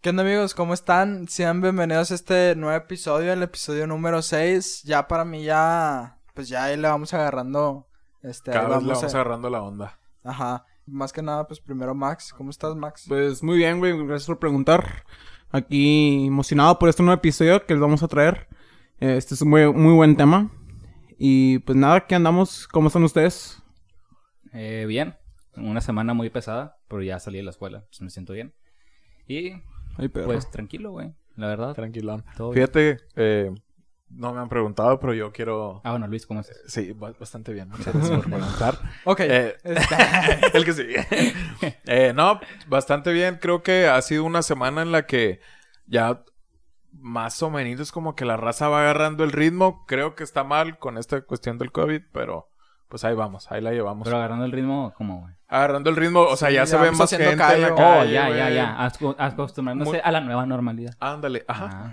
¿Qué onda amigos? ¿Cómo están? Sean bienvenidos a este nuevo episodio, el episodio número 6. Ya para mí ya, pues ya ahí le vamos agarrando, este, Cada ahí vez le vamos a- agarrando la onda. Ajá. Más que nada, pues primero Max. ¿Cómo estás, Max? Pues muy bien, güey. Gracias por preguntar. Aquí emocionado por este nuevo episodio que les vamos a traer. Este es un muy, muy buen tema. Y pues nada, aquí andamos. ¿Cómo están ustedes? Eh, bien, una semana muy pesada, pero ya salí de la escuela, pues me siento bien. Y Ay, perro. pues tranquilo, güey, la verdad. Tranquilón. Todo. Fíjate, eh, no me han preguntado, pero yo quiero... Ah, bueno, Luis, ¿cómo estás? Sí, ba- bastante bien. Muchas gracias por preguntar. Ok. Eh, el que sigue. Eh, no, bastante bien. Creo que ha sido una semana en la que ya más o menos es como que la raza va agarrando el ritmo. Creo que está mal con esta cuestión del COVID, pero pues ahí vamos, ahí la llevamos. Pero agarrando el ritmo, ¿cómo, güey? Agarrando el ritmo, o sea, Sí, ya ya se ve más gente en la calle. oh, ya, ya, ya. Acos- Acostumbrándose Muy- a la nueva normalidad. Ándale, ajá. Ah,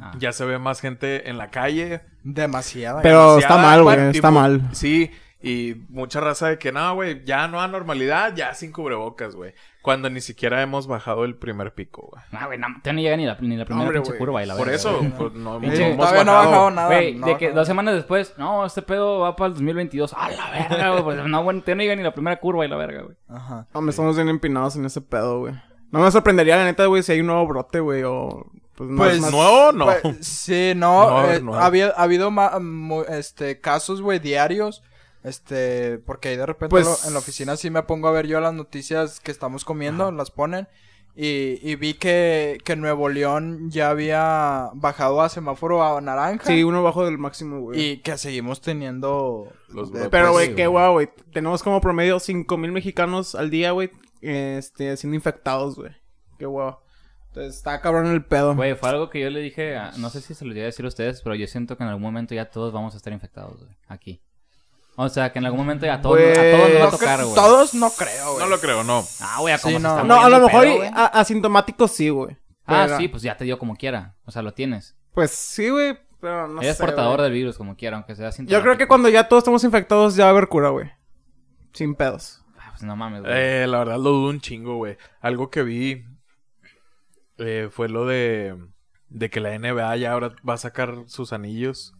ah. Ya se ve más gente en la calle. Demasiada. Pero demasiada, está mal, güey. Está mal. Sí, y mucha raza de que no, güey, ya no a normalidad, ya sin cubrebocas, güey. Cuando ni siquiera hemos bajado el primer pico, güey. No, güey, no, no llega ni la, ni la primera Hombre, pinche güey. curva y la Por verga, eso, güey. pues, no, no hemos todavía no ha bajado bajado. nada. Güey, no, de que no. dos semanas después, no, este pedo va para el 2022. ¡A la verga, güey! Pues no, bueno, todavía no llega ni la primera curva y la verga, güey. Ajá. No, me estamos bien empinados en ese pedo, güey. No me sorprendería, la neta, güey, si hay un nuevo brote, güey, o... Pues, no Pues es más- nuevo, no. Pues, sí, no. No, eh, no. Ha habido, ha habido ma- mu- este, casos, güey, diarios. Este, porque ahí de repente Pues- lo- en la oficina sí me pongo a ver yo las noticias que estamos comiendo, las ponen. Y, y vi que, que Nuevo León ya había bajado a semáforo a naranja. Sí, uno bajo del máximo, güey. Y que seguimos teniendo... Los de-. Pero, güey, sí, qué guau, güey. Tenemos como promedio 5 mil mexicanos al día, güey, este, siendo infectados, güey. Qué guau. Entonces, está cabrón el pedo. Güey, fue algo que yo le dije, a- no sé si se lo llegué a decir a ustedes, pero yo siento que en algún momento ya todos vamos a estar infectados, güey, aquí. O sea, que en algún momento ya a todos, a todos nos va a no tocar, güey. Todos no creo, güey. No lo creo, no. Ah, güey, a cómo Sí, se no. está No, a moviendo lo el mejor pedo, y- güey. a- asintomáticos sí, güey. Ah, Pero- sí, pues ya te dio como quiera. O sea, lo tienes. Pues sí, güey, pero no Eres sé, portador güey. del virus como quiera, aunque sea sin Yo creo que cuando ya todos estamos infectados ya va a haber cura, güey. Sin pedos. Pues no mames, güey. Eh, la verdad lo dudo un chingo, güey. Algo que vi eh, fue lo de, de que la NBA ya ahora va a sacar sus anillos.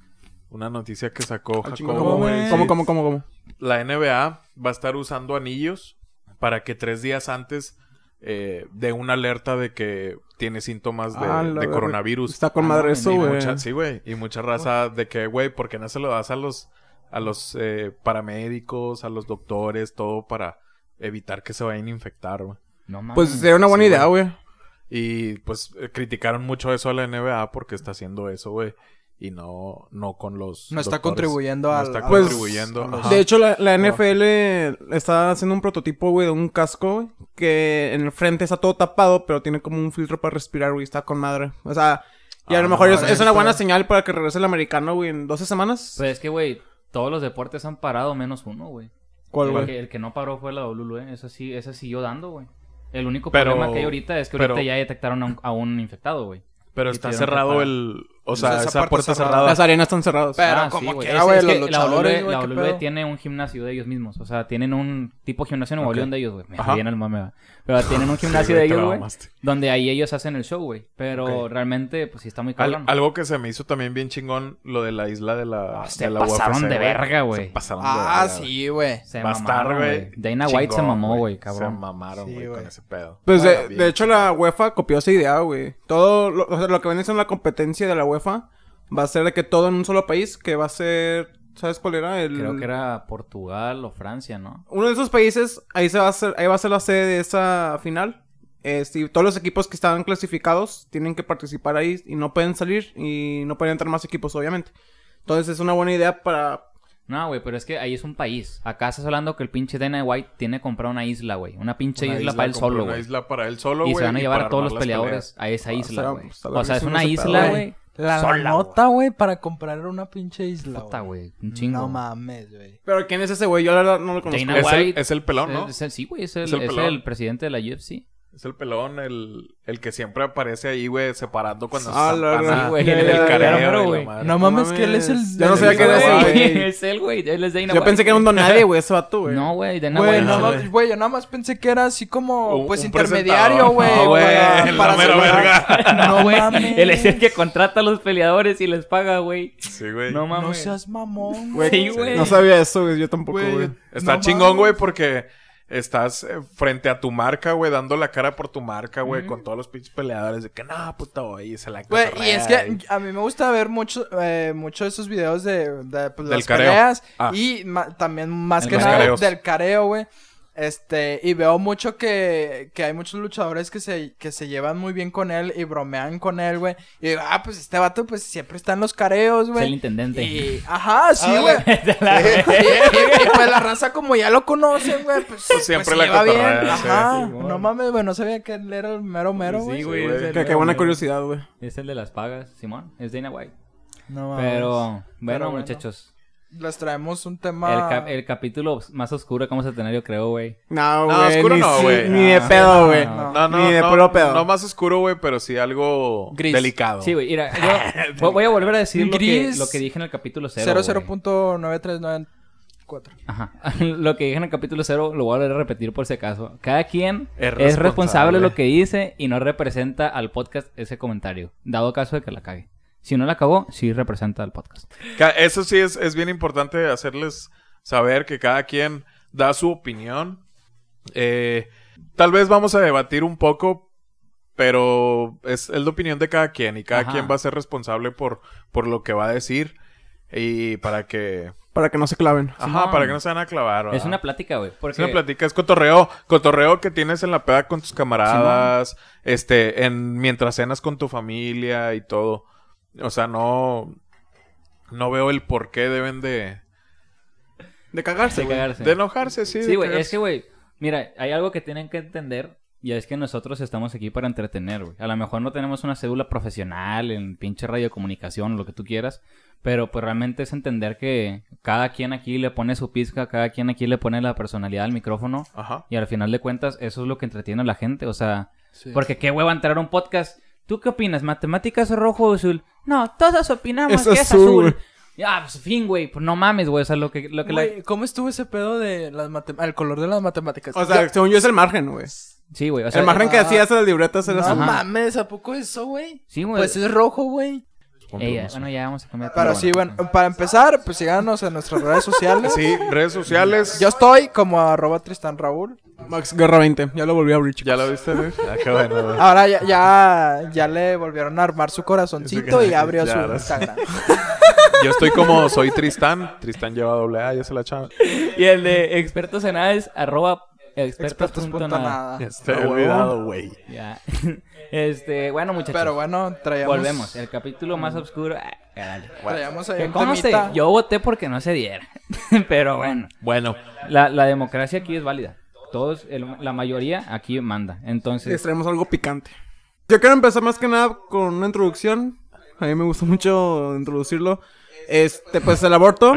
Una noticia que sacó Ah, chingo, Jacobo, ¿Cómo. ¿Cómo, cómo, cómo, cómo? La NBA va a estar usando anillos para que tres días antes eh, dé una alerta de que tiene síntomas de, Ah, de coronavirus. Está con Ah, madre no, eso, Y güey. mucha- sí, güey. Y mucha raza de que, güey, ¿por qué no se lo das a los, a los eh, paramédicos, a los doctores, todo para evitar que se vayan a infectar, güey? No mames. Pues sería una buena Sí, idea, güey. güey. Y pues eh, criticaron mucho eso a la NBA porque está haciendo eso, güey. Y no, no con los. No está doctores. contribuyendo No al- está Pues, contribuyendo. ajá. De hecho, la, la NFL está haciendo un prototipo, güey, de un casco, güey, que en el frente está todo tapado, pero tiene como un filtro para respirar, güey, está con madre. O sea, y a Ah, lo mejor no, es, es una buena señal para que regrese el americano, güey, en 12 semanas. Pues es que, güey, todos los deportes han parado menos uno, güey. ¿Cuál, el, güey? que, el que no paró fue la WWE. Esa sí, esa siguió dando, güey. El único Pero- problema que hay ahorita es que pero- ahorita ya detectaron a un, a un infectado, güey. Pero y está cerrado el. O sea, Esa esa, puerta puerta cerrada. cerrada. Las arenas están cerradas. Pero Ah, como sí, Es- es los que la luchadores, WWE, güey, la WWE tiene un gimnasio de ellos mismos. O sea, tienen un tipo gimnasio en Nuevo Ok. León de ellos, güey. Me viene el mame, va. Pero tienen un gimnasio de ellos, güey. Donde ahí ellos hacen el show, güey. Pero realmente, pues sí está muy Al- cabrón. algo que se me hizo también bien chingón, lo de la isla de la. Ah, se de la pasaron UFC, de verga, güey. Se pasaron de Ah, verga, güey. sí, güey. Se mamaron, güey. Dana White se mamó, güey, Se cabrón. mamaron, Sí, güey, con ese pedo. Pues de, hecho la UEFA copió esa idea, güey. Todo lo, o sea, lo que viene siendo la competencia de la UEFA va a ser de que todo en un solo país, que va a ser, ¿sabes cuál era? El, Creo que era Portugal o Francia, ¿no? Uno de esos países, ahí se va a hacer, ahí va a ser la sede de esa final. Este, y todos los equipos que estaban clasificados tienen que participar ahí y no pueden salir y no pueden entrar más equipos, obviamente. Entonces es una buena idea para No, güey, pero es que ahí es un país. Acá estás hablando que el pinche Dana White tiene que comprar una isla, güey. Una pinche Una isla, para él solo, Una güey. isla para él solo, Y güey. se van a llevar a todos los peleadores peleas. a esa Ah, isla, güey. O sea, es una isla, güey. La Sola, nota, güey, para comprar una pinche isla. Puta, güey. Un chingo. No mames, güey. Pero ¿quién es ese güey? Yo la verdad no lo conozco. Dana Es el, es el pelón, ¿no? Es el- sí, güey, es el, Es el es el presidente de la UFC. Es el pelón, el, el que siempre aparece ahí, güey, separando cuando Ah, se la verdad. güey, en el- careo, güey. No mames, que él es el. Ya no sabía que era ese, güey. Es él, güey. Él es Dana Yo pensé que era un don nadie, güey, ese vato, güey. No, güey. Dana Güey, White. güey, yo nada más pensé que era así como, Un- pues, un intermediario, güey. No, güey, la mera verga. No, güey. mames. Él es el que contrata a los peleadores y les paga, güey. Sí, güey. No mames. No seas mamón, Güey, Sí, güey. No sabía eso, güey, yo tampoco, Güey. Está chingón, güey, porque estás eh, frente a tu marca, güey, dando la cara por tu marca, güey, con todos los pinches peleadores de que no, puto, güey, se la Güey, y es que a mí me gusta ver mucho, eh, mucho de esos videos de, de pues, las careo. peleas Ah. y ma- también más El que nada del careo, güey. Este, y veo mucho que, que hay muchos luchadores que se, que se llevan muy bien con él y bromean con él, güey. Y digo, ah, pues este vato, pues siempre está en los careos, Es el güey. intendente. Y, ajá, sí, Ah, güey. Y, y- y, pues la raza, como ya lo conocen, güey, pues, Pues siempre se la lleva bien. sí. Ajá, Sí, no mames, güey, no sabía que él era el mero mero, Sí, güey. güey, güey. el- Que, qué buena curiosidad, güey. Es el de las pagas, Simón. Es Dana White. No mames. Pero, bueno, bueno. muchachos. Les traemos un El, tema. cap- el capítulo más oscuro que vamos a tener, yo creo, güey. No, No, güey. oscuro ni, no, si- güey. ni de pedo, güey. no. No, no, Ni de no, puro pedo. no más oscuro, güey, pero sí algo Gris. delicado. Sí, güey, mira, yo vo- voy a volver a decir lo que, lo que dije en el capítulo 0. 00.9394. Ajá. lo que dije en el capítulo 0 lo voy a volver a repetir por si acaso. Cada quien Es es responsable. responsable de lo que dice y no representa al podcast ese comentario. Dado caso de que la cague. Si no la cagó, sí representa al podcast. Ca- Eso sí es, es bien importante hacerles saber que cada quien da su opinión. Eh, tal vez vamos a debatir un poco, pero es, es la opinión de cada quien y cada Ajá. quien va a ser responsable por, por lo que va a decir y para que... Para que no se claven. Ajá, para que no se van a clavar. Es una plática, güey. Es una plática, es cotorreo, cotorreo que tienes en la peda con tus camaradas, este, en mientras cenas con tu familia y todo. O sea, no, no veo el por qué deben de, De cagarse, de güey. cagarse. de enojarse, sí. Sí, de güey, cagarse. es que, güey, mira, hay algo que tienen que entender y es que nosotros estamos aquí para entretener, güey. A lo mejor no tenemos una cédula profesional en pinche radiocomunicación, lo que tú quieras, pero pues realmente es entender que cada quien aquí le pone su pizca, cada quien aquí le pone la personalidad al micrófono Ajá. y al final de cuentas eso es lo que entretiene a la gente, o sea, porque qué hueva entrar a un podcast. ¿Tú qué opinas? ¿Matemáticas o rojo o azul? No, todos opinamos Es que es azul. Ya, pues fin, güey, pues no mames, güey, o sea, lo que, lo que la... Güey, ¿cómo estuvo ese pedo de las matem- el color de las matemáticas? O sea, Yo- según yo es el margen, güey. Sí, güey, o sea... El margen que ah, hacías en las libretas era no azul. Ajá. mames, ¿a poco eso, güey? Sí, güey. Pues es rojo, güey. Bueno, ya vamos a cambiar. Pero sí, bueno, para empezar, pues síganos en nuestras redes sociales. Sí, redes sociales. Yo estoy como arroba Tristan Raúl. Max Guerra 20. Ya lo volví a abrir, chicos. ¿Ya lo viste, Luis? Ah, qué bueno, güey. Ahora ya, ya, ya le volvieron a armar su corazoncito y abrió Ya, su ahora sí. Instagram. Yo estoy como soy Tristán. Tristán lleva doble A, ya se la echaba. Y el de expertos en nada es arroba expertos Expertos punto punto nada. nada. Estoy Ah, huevo. olvidado, güey. Ya. Este, bueno, muchachos. Pero bueno, traíamos... Volvemos. El capítulo más oscuro. ah, dale. Traíamos ahí Que un conste, temita. yo voté porque no se diera. Pero bueno. Bueno, La, la democracia aquí es válida. Todos, el- la mayoría aquí manda. Les Entonces, traemos algo picante. Yo quiero empezar más que nada con una introducción. A mí me gusta mucho introducirlo. Este, pues el aborto.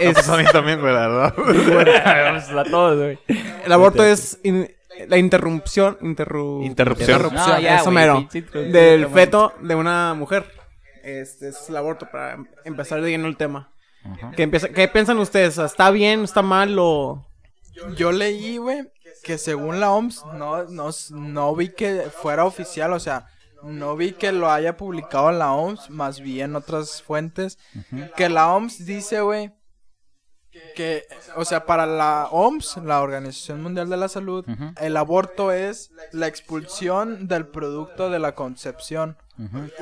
es, pues a mí también, güey, la verdad. Vamos a todos, güey. el aborto es in- la interrupción. Interru- Interrupción. No, ya, eso mero. Del feto de una mujer. Este es el aborto para em- empezar de lleno el tema. Ajá. ¿Qué, empieza- ¿Qué piensan ustedes? ¿Está bien? ¿Está mal? O... Yo leí, güey, que según la OMS, no, no, no vi que fuera oficial, o sea, no vi que lo haya publicado la OMS, más bien otras fuentes, que la OMS dice, güey, que, o sea, para la OMS, la Organización Mundial de la Salud, el aborto es la expulsión del producto de la concepción.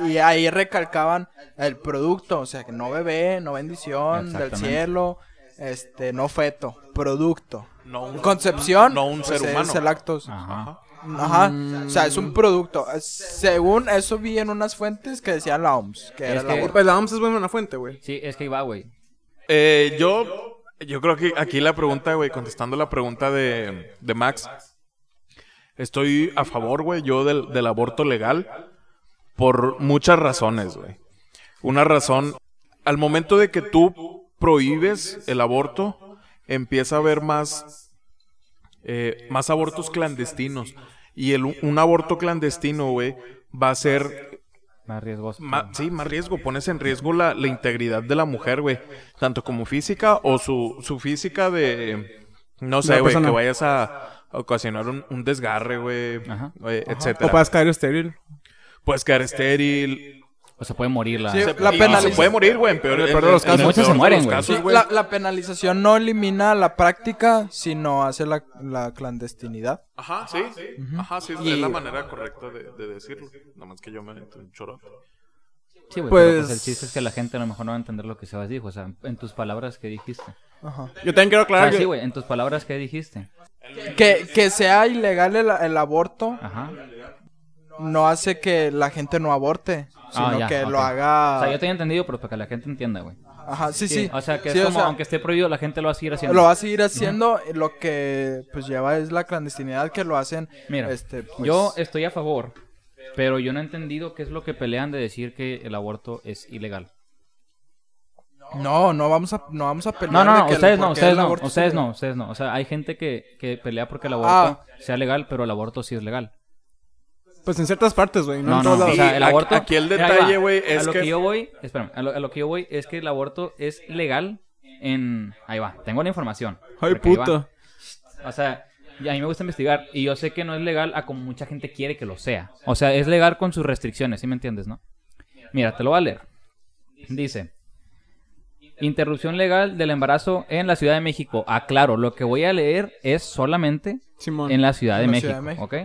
Y ahí recalcaban el producto, o sea, que no bebé, no bendición del cielo, este, no feto, producto. No un- Concepción, no un ser pues, humano. Es el actos. Ajá. Ajá. O sea, es un producto. Según eso vi en unas fuentes que decían la OMS, que era aborto. Pues la OMS es buena fuente, güey. Sí, es que va, güey. Eh, yo, yo creo que aquí la pregunta, güey, contestando la pregunta de, de Max, estoy a favor, güey, yo del, del aborto legal por muchas razones, güey. Una razón, al momento de que tú prohíbes el aborto, empieza a haber más, eh, más abortos clandestinos. Y el, un aborto clandestino, güey, va a ser Más riesgoso. Ma- sí, más riesgo. Pones en riesgo la, la integridad de la mujer, güey. Tanto como física o su, su física de... No sé, güey, que vayas a ocasionar un, un desgarre, güey, güey, O etcétera. puedas caer estéril. Puedes quedar estéril. O se puede morir la... Sí, Se, la penaliza- se puede morir, güey, en peor, En el en- peor de los en casos. Muchos peor se mueren, güey. Sí, la, la penalización no elimina la práctica, sino hace la, la clandestinidad. Ajá, sí. Ajá, sí, es, Y- es la manera correcta de, de decirlo. Nada más que yo me meto un choro. Sí, güey, Pues- pues el chiste es que la gente a lo mejor no va a entender lo que Sebas dijo. O sea, en tus palabras que dijiste. Ajá. Yo también quiero Ah, aclarar que... sí, güey, en tus palabras que dijiste. Que, que sea ilegal el, el aborto Ajá. no hace que la gente no aborte, sino Ah, ya, que lo haga... O sea, yo tenía entendido, pero para que la gente entienda, güey. Ajá, sí, sí. O sea, que Sí, es o como, sea, aunque esté prohibido, la gente lo va a seguir haciendo. Lo va a seguir haciendo, lo que pues lleva es la clandestinidad que lo hacen. Mira, este, pues, yo estoy a favor, pero yo no he entendido qué es lo que pelean de decir que el aborto es ilegal. No, no vamos a, no vamos a pelear. No, no, ustedes no, ustedes no, aborto es ustedes no, ustedes no. O sea, hay gente que, que pelea porque el aborto Ah. sea legal, pero el aborto sí es legal. Pues en ciertas partes, güey. No, No, en no, todos o lados. sea, Y el aquí- aborto... aquí el detalle, güey, es A lo que- que yo voy... Espérame, a lo, a lo que yo voy es que el aborto es legal en... Ahí va, tengo la información. Ay, puta. O sea, y a mí me gusta investigar y yo sé que no es legal a como mucha gente quiere que lo sea. O sea, es legal con sus restricciones, ¿sí me entiendes, no? Mira, te lo voy a leer. Dice, interrupción legal del embarazo en la Ciudad de México. Aclaro, lo que voy a leer es solamente Simón. en la Ciudad de, la México, Ciudad de México. ¿ok?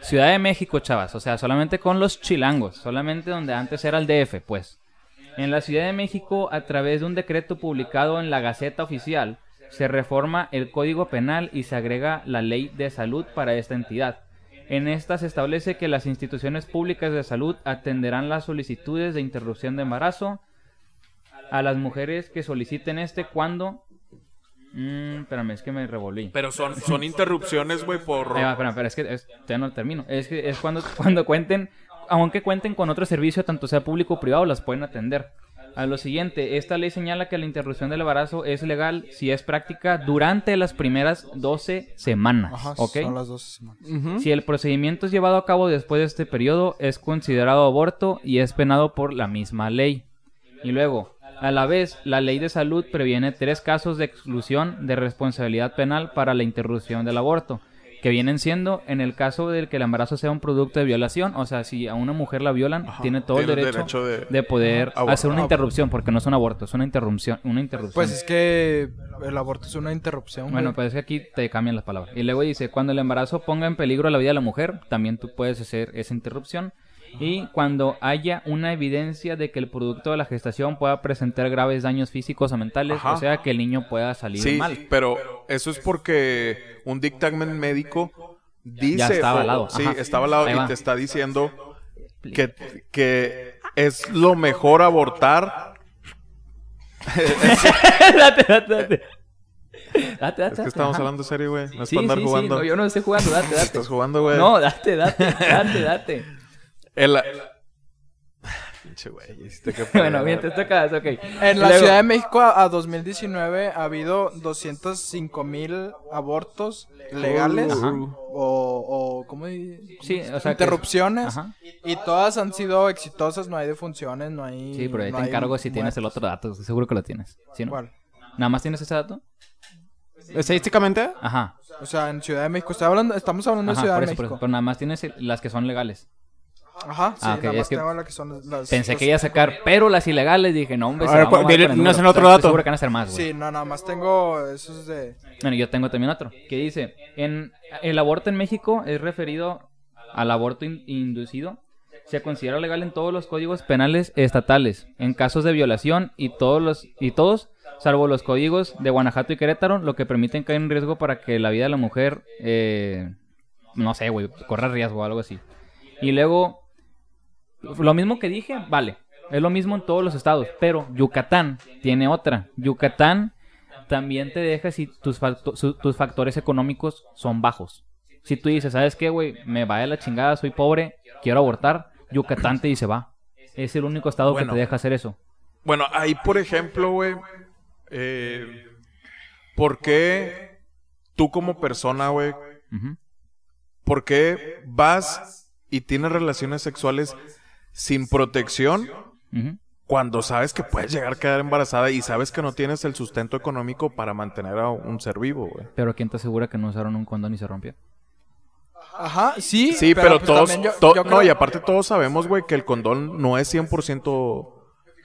Ciudad de México, chavas, o sea, solamente con los chilangos, solamente donde antes era el DF, pues. En la Ciudad de México, a través de un decreto publicado en la Gaceta Oficial, se reforma el Código Penal y se agrega la Ley de Salud para esta entidad. En esta se establece que las instituciones públicas de salud atenderán las solicitudes de interrupción de embarazo a las mujeres que soliciten este cuando... Mm, espérame, es que me revolví. Pero son, son interrupciones, güey, por... Ahí va, espera, espera, es que es, ya no termino. Es que es cuando, cuando cuenten, aunque cuenten con otro servicio, tanto sea público o privado, las pueden atender. A lo siguiente, esta ley señala que la interrupción del embarazo es legal si es práctica durante las primeras 12 semanas. Ajá, ¿Ok? son las dos semanas. Ujú. Si el procedimiento es llevado a cabo después de este periodo, es considerado aborto y es penado por la misma ley. Y luego, a la vez, la ley de salud previene tres casos de exclusión de responsabilidad penal para la interrupción del aborto, que vienen siendo en el caso del que el embarazo sea un producto de violación, o sea, si a una mujer la violan, tiene todo el derecho, derecho de, de- poder hacer una interrupción, porque no es un aborto, es una interrupción, una interrupción. Pues es que el aborto es una interrupción. Bueno, güey. pues es que aquí te cambian las palabras. Y luego dice, cuando el embarazo ponga en peligro la vida de la mujer, también tú puedes hacer esa interrupción. Y cuando haya una evidencia de que el producto de la gestación pueda presentar graves daños físicos o mentales, Ajá. o sea, que el niño pueda salir Sí, mal. pero eso es porque un dictamen médico dice... Ya está avalado, Sí, está avalado y te está diciendo que, que es lo mejor abortar. date, date, date. Date, date, Es que estamos hablando serio, güey. No es Sí, para andar sí, sí, jugando. no, yo no estoy jugando, date, date. Estás jugando, güey. No, date, date, date, date. El... Pinche güey. hiciste que bueno, bien, te tocas, ok. En la Luego- Ciudad de México a, a 2019 ha habido 205 mil abortos legales Ajá. o, o ¿cómo Sí, o sea, que- interrupciones Ajá. y todas han sido exitosas, no hay defunciones, no hay Sí, pero ahí no te encargo si tienes el otro dato, estoy seguro que lo tienes. ¿Sí, no? ¿Cuál? ¿Nada más tienes ese dato? Estadísticamente, Ajá. O sea, en Ciudad de México, estoy hablando, estamos hablando Ajá, de Ciudad por de eso, por México. eso. Pero nada más tienes las que son legales. Ajá, sí, Ah, ok, nada es más que tengo la que son las- Pensé que iba a sacar, pero las ilegales dije, no, hombre, A ver, ¿cuál- viene- el no es el otro dato? seguro que van a ser más, güey. Sí, no, nada más tengo esos de... Bueno, yo tengo también otro, que dice, en el aborto en México es referido al aborto in- inducido. Se considera legal en todos los códigos penales estatales, en casos de violación y todos los y todos, salvo los códigos de Guanajuato y Querétaro, lo que permiten caer en riesgo para que la vida de la mujer, eh, no sé, güey, corra riesgo o algo así. Y luego, lo mismo que dije, vale, es lo mismo en todos los estados, pero Yucatán tiene otra. Yucatán también te deja si tus, facto- su- tus factores económicos son bajos. Si tú dices, ¿sabes qué, güey? Me va de la chingada, soy pobre, quiero abortar, Yucatán te dice, va. Es el único estado Bueno. que te deja hacer eso. Bueno, ahí, por ejemplo, güey, eh, ¿por qué tú como persona, güey, Ujú. ¿por qué vas y tienes relaciones sexuales sin protección cuando sabes que puedes llegar a quedar embarazada y sabes que no tienes el sustento económico para mantener a un ser vivo, güey? Pero ¿quién te asegura que no usaron un condón y se rompió? Ajá, sí. Sí, pero, pues todos... yo- to- yo No, creo- y aparte todos sabemos, güey, que el condón no es 100%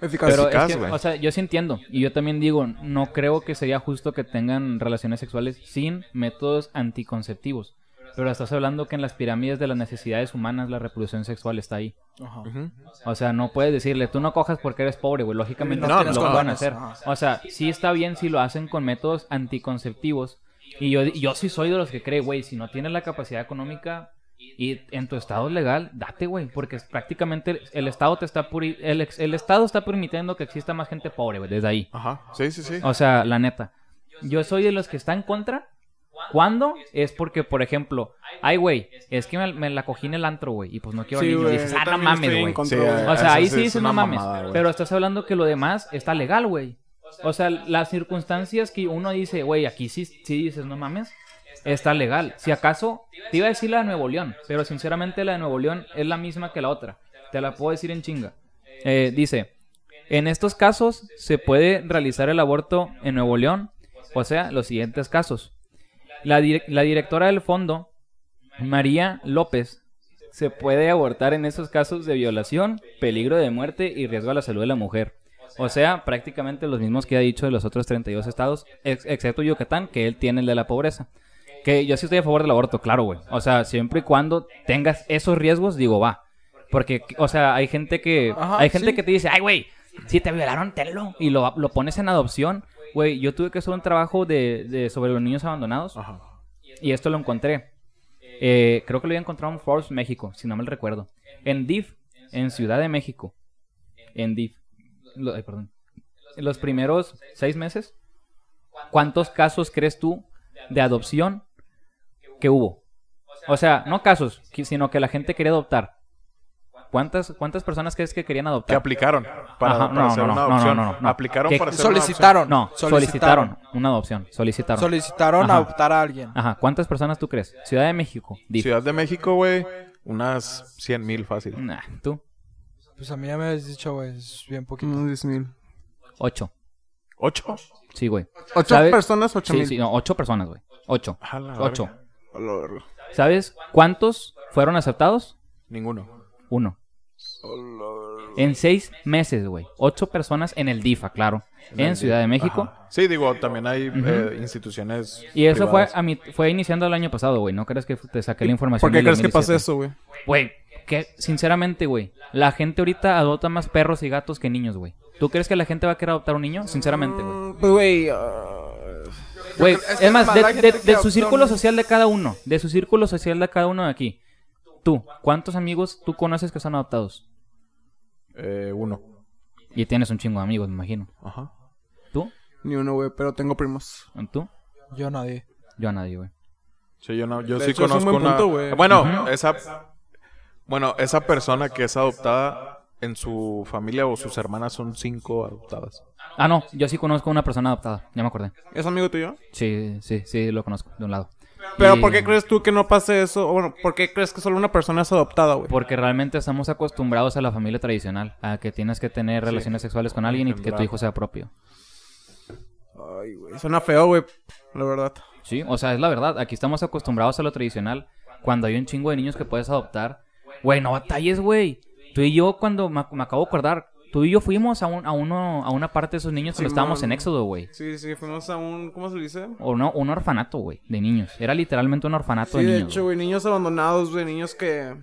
Eficaz. Pero eficaz, es que, güey. o sea, yo sí entiendo. Y yo también digo, no creo que sería justo que tengan relaciones sexuales sin métodos anticonceptivos. Pero estás hablando que en las pirámides de las necesidades humanas la reproducción sexual está ahí. Ajá. O sea, no puedes decirle, tú no cojas porque eres pobre, güey. Lógicamente No, no, lo van a hacer. Ajá. O sea, sí está bien si lo hacen con métodos anticonceptivos. Y yo, yo sí soy de los que cree, güey, si no tienes la capacidad económica y en tu estado legal, date, güey. Porque es prácticamente el Estado te está puri- el, ex- el Estado está permitiendo que exista más gente pobre, güey, desde ahí. Ajá, sí, sí, sí. O sea, la neta. Yo soy de los que está en contra. ¿Cuándo? Es porque, por ejemplo, ay, güey, es que me, me la cogí en el antro, güey, y pues no quiero Sí, niños. güey, dices, ah, no mames, güey. Sí, O sea, ahí sí sí es dices, no mames. mamada, pero estás hablando que lo demás está legal, güey. O sea, las circunstancias que uno dice, güey, aquí sí, sí dices, no mames, está legal. Si acaso, te iba a decir la de Nuevo León, pero sinceramente la de Nuevo León es la misma que la otra. Te la puedo decir en chinga. Eh, dice, en estos casos se puede realizar el aborto en Nuevo León, o sea, los siguientes casos. La, dire- la directora del fondo, María López, se puede abortar en esos casos de violación, peligro de muerte y riesgo a la salud de la mujer. O sea, prácticamente los mismos que ha dicho de los otros 32 estados, ex- excepto Yucatán, que él tiene el de la pobreza. Que yo sí estoy a favor del aborto, claro, güey. O sea, siempre y cuando tengas esos riesgos, digo, va. Porque, o sea, hay gente que, Ajá, hay gente sí. que te dice, ay, güey, si te violaron, tenlo. Y lo, lo pones en adopción. Güey, yo tuve que hacer un trabajo de, de- sobre los niños abandonados. Ajá. Y esto lo encontré. Eh, creo que lo había encontrado en Forbes, México, si no me recuerdo. En DIF, en Ciudad de México. En DIF. Lo- ay, perdón. En los primeros seis meses, ¿cuántos casos crees tú de adopción que hubo? O sea, no casos, sino que la gente quería adoptar. ¿Cuántas, cuántas personas crees que querían ¿Qué adoptar? aplicaron para, Ajá, para no, hacer no, una no, no, adopción? no, no, no. Aplicaron ¿Qué- para hacer una Solicitaron. No, solicitaron una adopción. Solicitaron. Solicitaron Ajá. adoptar a alguien. Ajá, ¿cuántas personas tú crees? Ciudad de México. DIF. Ciudad de México, güey, unas 100 mil fácil. Nah, tú, Pues a mí ya me habías dicho, güey, es bien poquito. Unos 10 mil. ocho. ¿Ocho? Sí, güey. ¿Ocho ¿Sabe? personas? ¿Ocho Sí, mil? sí, no, ocho personas, güey. Ocho. A la Ocho. A la. ¿Sabes cuántos fueron aceptados? Ninguno. Uno. En seis meses, güey. Ocho personas en el DIFA, claro. En Ciudad de México. Ajá. Sí, digo, también hay eh, instituciones Y eso fue a mi, fue iniciando el año pasado, güey. No crees que te saqué la información. ¿Por qué crees que pasa 2017? eso, güey? Güey, que sinceramente, güey. La gente ahorita adopta más perros y gatos que niños, güey. ¿Tú crees que la gente va a querer adoptar un niño? Sinceramente, güey. Mm, Pues, güey... ah, Güey, es más, de, su círculo social de cada uno, de su círculo social de cada uno de aquí, tú, ¿cuántos amigos tú conoces que son adoptados? Eh, uno. Y tienes un chingo de amigos, me imagino. Ajá. ¿Tú? Ni uno, güey, pero tengo primos. ¿Tú? Yo nadie. Yo a nadie, güey. Sí, yo no, yo De sí hecho, es un conozco buen una... punto, bueno, esa... Bueno, esa persona que es adoptada en su familia o sus hermanas son cinco adoptadas. Ah, no, yo sí conozco a una persona adoptada, ya me acordé. ¿Es amigo tuyo? Sí, sí, sí, lo conozco, de un lado. Pero ¿por qué crees tú que no pase eso? Bueno, ¿por qué crees que solo una persona es adoptada, güey? Porque realmente estamos acostumbrados a la familia tradicional, a que tienes que tener relaciones sexuales con alguien y que tu hijo sea propio. Ay, güey. Suena feo, güey. La verdad. Sí, o sea, es la verdad. Aquí estamos acostumbrados a lo tradicional. Cuando hay un chingo de niños que puedes adoptar. Güey, no batalles, güey. Tú y yo, cuando me, me acabo de acordar, tú y yo fuimos a, un, a, uno, a una parte de esos niños cuando Simón. estábamos en Éxodo, güey. Sí, sí, fuimos a un... ¿Cómo se dice? O no, un orfanato, güey, de niños. Era literalmente un orfanato Sí, de de niños. hecho, güey. Niños abandonados, güey. Niños que...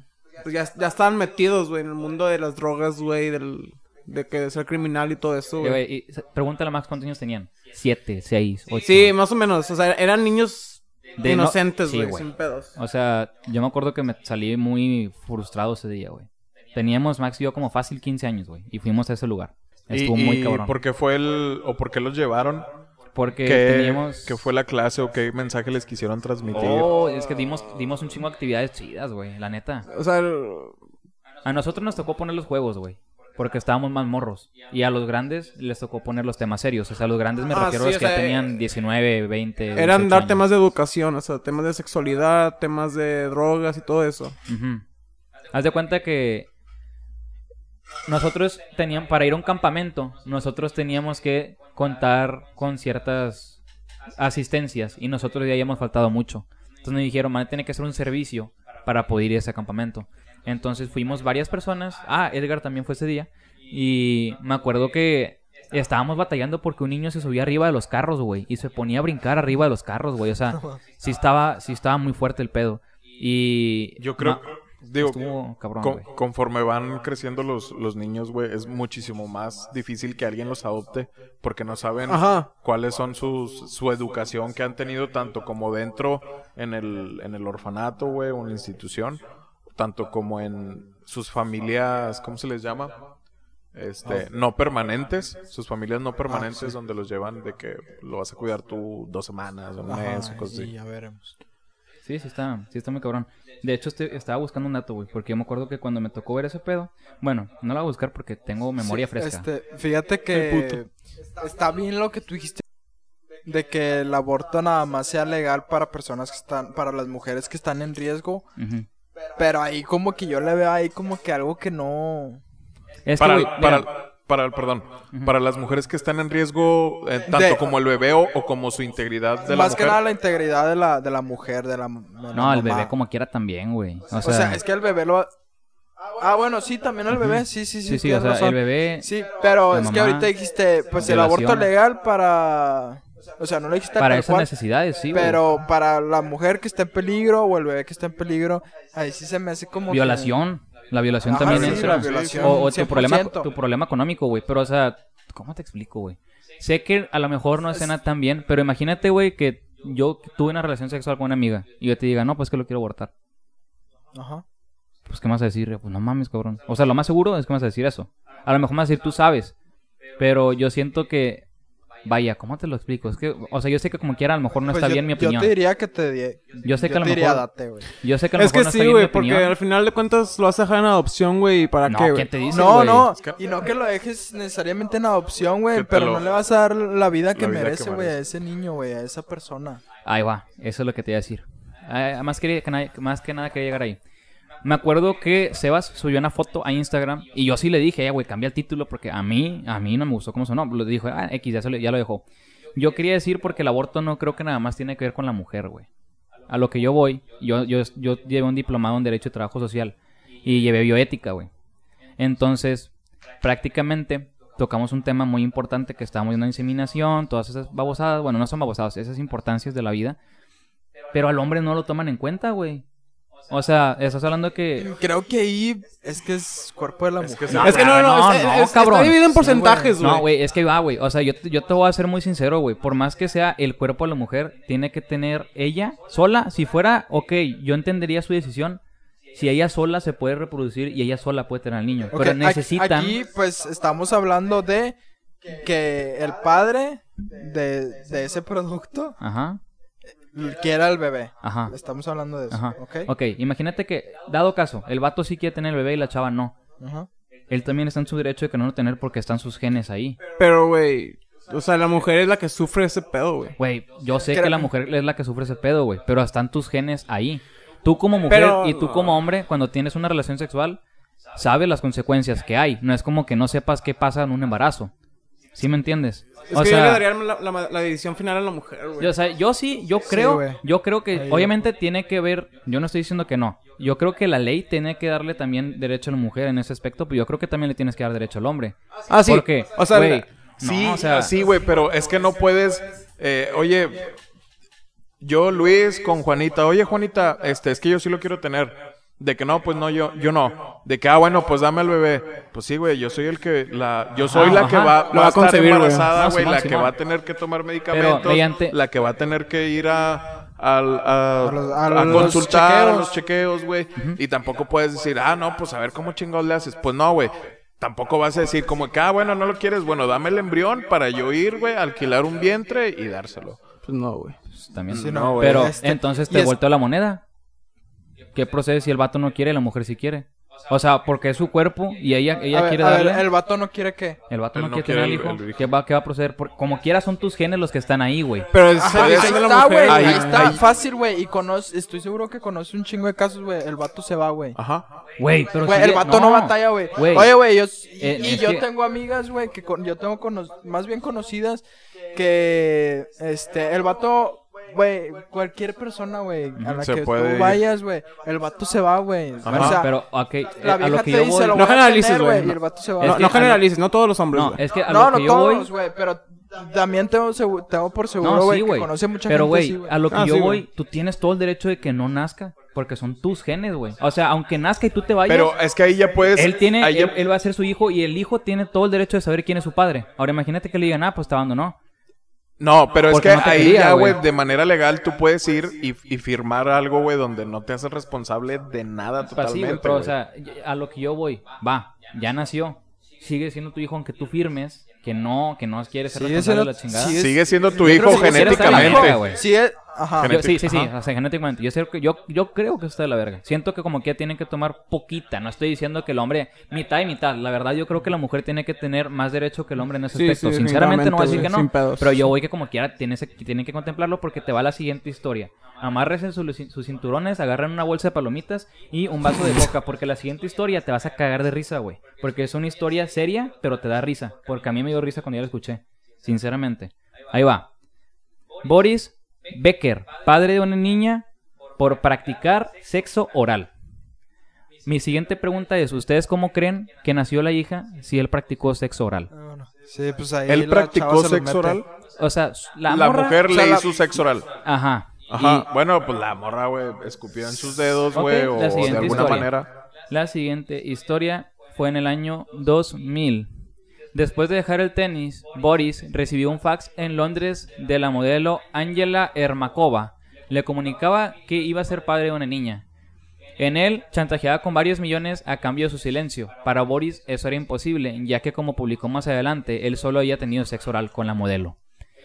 pues, ya, ya estaban metidos, güey, en el mundo de las drogas, güey. Del... De que de ser criminal y todo eso, Eh, güey. pregúntale a Max cuántos años tenían. Siete, seis, ocho. Sí, más o menos. O sea, eran niños De no- inocentes, sí, güey. sin pedos. O sea, yo me acuerdo que me salí muy frustrado ese día, güey. Teníamos Max y yo como fácil 15 años, güey. Y fuimos a ese lugar. Estuvo y, muy y cabrón. ¿Por qué fue el... o por qué los llevaron? Porque ¿Qué, teníamos... qué fue la clase o qué mensaje les quisieron transmitir? Oh, es que dimos, dimos un chingo de actividades chidas, güey. La neta. O sea, el- A nosotros nos tocó poner los juegos, güey. Porque estábamos más morros. Y a los grandes les tocó poner los temas serios. O sea, a los grandes me Ah, refiero sí, a los que sea, tenían 19, 20. Eran 18 dar años. temas de educación, o sea, temas de sexualidad, temas de drogas y todo eso. Haz de cuenta que nosotros teníamos, para ir a un campamento, nosotros teníamos que contar con ciertas asistencias y nosotros ya habíamos faltado mucho. Entonces nos dijeron, man, tiene que hacer un servicio para poder ir a ese campamento. Entonces fuimos varias personas. Ah, Edgar también fue ese día. Y me acuerdo que estábamos batallando porque un niño se subía arriba de los carros, güey. Y se ponía a brincar arriba de los carros, güey. O sea, sí estaba, sí estaba muy fuerte el pedo. Y... Yo creo, ma- digo, estuvo cabrón, con- güey. conforme van creciendo los, los niños, güey, es muchísimo más difícil que alguien los adopte porque no saben Ajá. cuáles son sus, su educación que han tenido tanto como dentro en el, en el orfanato, güey, o en la institución, tanto como en sus familias, ¿cómo se les llama? Este, no permanentes, sus familias no permanentes donde los llevan de que lo vas a cuidar tú dos semanas, un mes, o cosas y así. ya veremos. Sí, sí está, sí está muy cabrón. De hecho, este- estaba buscando un dato, güey, porque yo me acuerdo que cuando me tocó ver ese pedo, bueno, no la voy a buscar porque tengo memoria Sí, fresca. Este, fíjate que está bien lo que tú dijiste de que el aborto nada más sea legal para personas que están, para las mujeres que están en riesgo, pero ahí como que yo le veo ahí como que algo que no... Es para, que, güey, para, mira, para, perdón, para las mujeres que están en riesgo, eh, tanto De- como el bebé o, o como su integridad de la Más que nada la integridad de la, de la mujer, de la, de la no, el mamá. bebé como quiera también, güey. O sea, O sea, es que el bebé lo... Ah, bueno, sí, también el bebé, sí, sí, sí. sí, sí, o sea, razón. el bebé... Sí, pero es que ahorita dijiste, pues el aborto legal para... O sea, no lo dijiste para esas cual, necesidades, sí, güey. Pero para la mujer que está en peligro o el bebé que está en peligro, ahí sí se me hace como... que- Violación. La violación también sí, entra. la violación, o, o tu 100%. problema, tu problema económico, güey. Pero, o sea, ¿cómo te explico, güey? Sé que a lo mejor no escena tan bien, pero imagínate, güey, que yo tuve una relación sexual con una amiga y yo te diga, no, pues que lo quiero abortar. Ajá. Pues, ¿qué vas a decir? Pues no mames, cabrón. O sea, lo más seguro es que me vas a decir eso. A lo mejor me vas a decir, tú sabes. Pero yo siento que. Vaya, ¿cómo te lo explico? Es que, o sea, yo sé que como quiera, a lo mejor no Pues está yo, bien mi Yo opinión. te diría que te... di- Yo sé que a lo diría mejor- date, güey. Yo sé que a lo Es mejor que no está sí, güey, porque al final de cuentas lo vas a dejar en adopción, güey, ¿y para No, qué, güey? ¿quién te dice, No, güey? no, que- y no que lo dejes necesariamente en adopción, güey, Que pero lo- no le vas a dar la vida que la vida que merece, güey, a ese niño, güey, a esa persona. Ahí va, eso es lo que te iba a decir. Ah, más, quería, que más que nada quería llegar ahí. Me acuerdo que Sebas subió una foto a Instagram y yo sí le dije, "Eh, güey, cambia el título porque a mí, a mí no me gustó cómo sonó. Lo dijo, ah, X, ya, lo- ya lo dejó. Yo quería decir porque el aborto no creo que nada más tiene que ver con la mujer, güey. A lo que yo voy, yo, yo, yo llevé un diplomado en Derecho y Trabajo Social y llevé bioética, güey. Entonces, prácticamente tocamos un tema muy importante que estábamos viendo inseminación, todas esas babosadas, bueno, no son babosadas, esas importancias de la vida. Pero al hombre no lo toman en cuenta, güey. O sea, estás hablando que... Creo que ahí es que es cuerpo de la mujer. que. No, es que no, no, no, es- no, es- cabrón. está dividido en porcentajes, güey. No, güey, es que va, güey. O sea, yo, te- yo te voy a ser muy sincero, güey. Por más que sea el cuerpo de la mujer, tiene que tener ella sola. Si fuera, ok, yo entendería su decisión. Si ella sola se puede reproducir y ella sola puede tener al niño. Pero necesitan... Aquí, pues, estamos hablando de que el padre de, de ese producto Ajá, quiera al bebé. ajá. Estamos hablando de eso, Ajá. ¿ok? Ok, imagínate que, dado caso, el vato sí quiere tener el bebé y la chava no. Ajá. Él también está en su derecho de que no lo tener porque están sus genes ahí. Pero, güey, o sea, la mujer es la que sufre ese pedo, güey. Güey, yo sé que la mujer es la que sufre ese pedo, güey, pero están tus genes ahí. Tú como mujer Pero- y tú como hombre, cuando tienes una relación sexual, sabes las consecuencias que hay. No es como que no sepas qué pasa en un embarazo. ¿Sí me entiendes? Es que yo le daría la, la, la decisión final a la mujer, güey. Yo, o sea, yo sí, yo creo, yo creo que Ahí obviamente tiene que ver, yo no estoy diciendo que no. Yo creo que la ley tiene que darle también derecho a la mujer en ese aspecto, pero yo creo que también le tienes que dar derecho al hombre. Ah, sí. Porque, O sea, güey, Sí, no, o sea, sí, güey, pero es que no puedes. eh, oye, yo, Luis, con Juanita. Oye, Juanita, este, es que yo sí lo quiero tener. De que no, pues no, yo, yo no. De que, ah, bueno, pues dame al bebé. Pues sí, güey, yo soy el que, la, yo soy Ajá, la que va, va va a estar embarazada, No, güey, la que va a tener que tomar medicamentos, mediante- la que va a tener que ir a, al- a, A los- a a los consultar a chequeos. los chequeos, güey. Y tampoco puedes decir, ah, no, pues a ver cómo chingados le haces. Pues no, güey. Tampoco vas a decir como que, ah, bueno, no lo quieres. Bueno, dame el embrión para yo ir, güey, alquilar un vientre y dárselo. Pues no, güey. pues, también. Sí, no, güey. Pero Este, entonces te es- volteó la moneda. ¿Qué procede si el vato no quiere y la mujer sí quiere? O sea, porque es su cuerpo y ella, ella A ver, quiere a ver, darle. el vato no quiere que. El vato no no quiere tener el- hijo. el hijo. ¿Qué va, qué va a proceder? Por- como quiera son tus genes los que están ahí, güey. Pero es Ajá, la ahí la está, mujer. güey. Ahí, Ahí- está. ahí- Fácil, güey. Y conoce, estoy seguro que conoce un chingo de casos, güey. El vato se va, güey. Ajá. Güey, pero Güey, sigue- el vato no, batalla, güey. Oye, güey, yo, y, Eh, y yo que- tengo amigas, güey, que con- yo tengo cono- más bien conocidas que, este, el vato, güey, cualquier persona, güey, a la Se que puede tú ir. vayas, güey, el vato se va, güey. O No, sea, pero, ok, eh, a lo que te yo dice, voy... lo No voy a generalices, tener, güey, y no. el vato se va. Es No, que no a lo- generalices, no todos los hombres, No, güey. es que a no, lo no que yo voy... todos, güey, pero también tengo, segu- tengo por seguro, No, güey, sí, que güey. conoce mucha Pero, gente güey, así, güey. a lo que Ah, yo sí, voy, güey. tú tienes todo el derecho de que no nazca. Porque son tus genes, güey. O sea, aunque nazca y tú te vayas... Pero es que ahí ya puedes. Él tiene, ahí ya- él, él va a ser su hijo y el hijo tiene todo el derecho de saber quién es su padre. Ahora imagínate que le digan, ah, pues te abandonó. No, pero es que no ahí quería, ya, güey. de manera legal tú puedes ir y, y firmar algo, güey, donde no te haces responsable de nada totalmente. pero, o sea, a lo que yo voy, va, ya nació. Sigue siendo tu hijo aunque tú firmes que no, que no quieres ser Sigue responsable siendo- de la chingada. sigue- Sigue siendo tu hijo genéticamente. Sí, es, ajá. Yo- sí, sí, sí, Ajá. o sea, genéticamente. Yo, sé que- yo, yo creo que está de la verga. Siento que como que ya tienen que tomar poquita. No estoy diciendo que el hombre mitad y mitad. La verdad, yo creo que la mujer tiene que tener más derecho que el hombre en ese Sí, aspecto. sí, Sinceramente, no voy a decir que no. Pero yo voy que como quiera tienes, tienen que contemplarlo porque te va la siguiente historia. Amarres sus, sus cinturones, agarran una bolsa de palomitas y un vaso de coca. Porque la siguiente historia te vas a cagar de risa, güey. Porque es una historia seria, pero te da risa. Porque a mí me dio risa cuando yo la escuché. Sinceramente. Ahí va. Boris Becker, padre de una niña por practicar sexo oral. Mi siguiente pregunta es, ¿ustedes cómo creen que nació la hija si él practicó sexo oral? Sí, pues ahí ¿Él la practicó chava se los sexo mete. oral? O sea, la, La, morra- mujer o sea, le la- hizo sexo oral. Ajá. Ajá. Y Bueno, pues la morra, güey, escupió en sus dedos, Ok, güey, la o de siguiente alguna historia. manera. la siguiente historia fue en el año 2000. Después de dejar el tenis, Boris recibió un fax en Londres de la modelo Angela Ermakova. Le comunicaba que iba a ser padre de una niña. En él chantajeaba con varios millones a cambio de su silencio. Para Boris eso era imposible, ya que como publicó más adelante, él solo había tenido sexo oral con la modelo.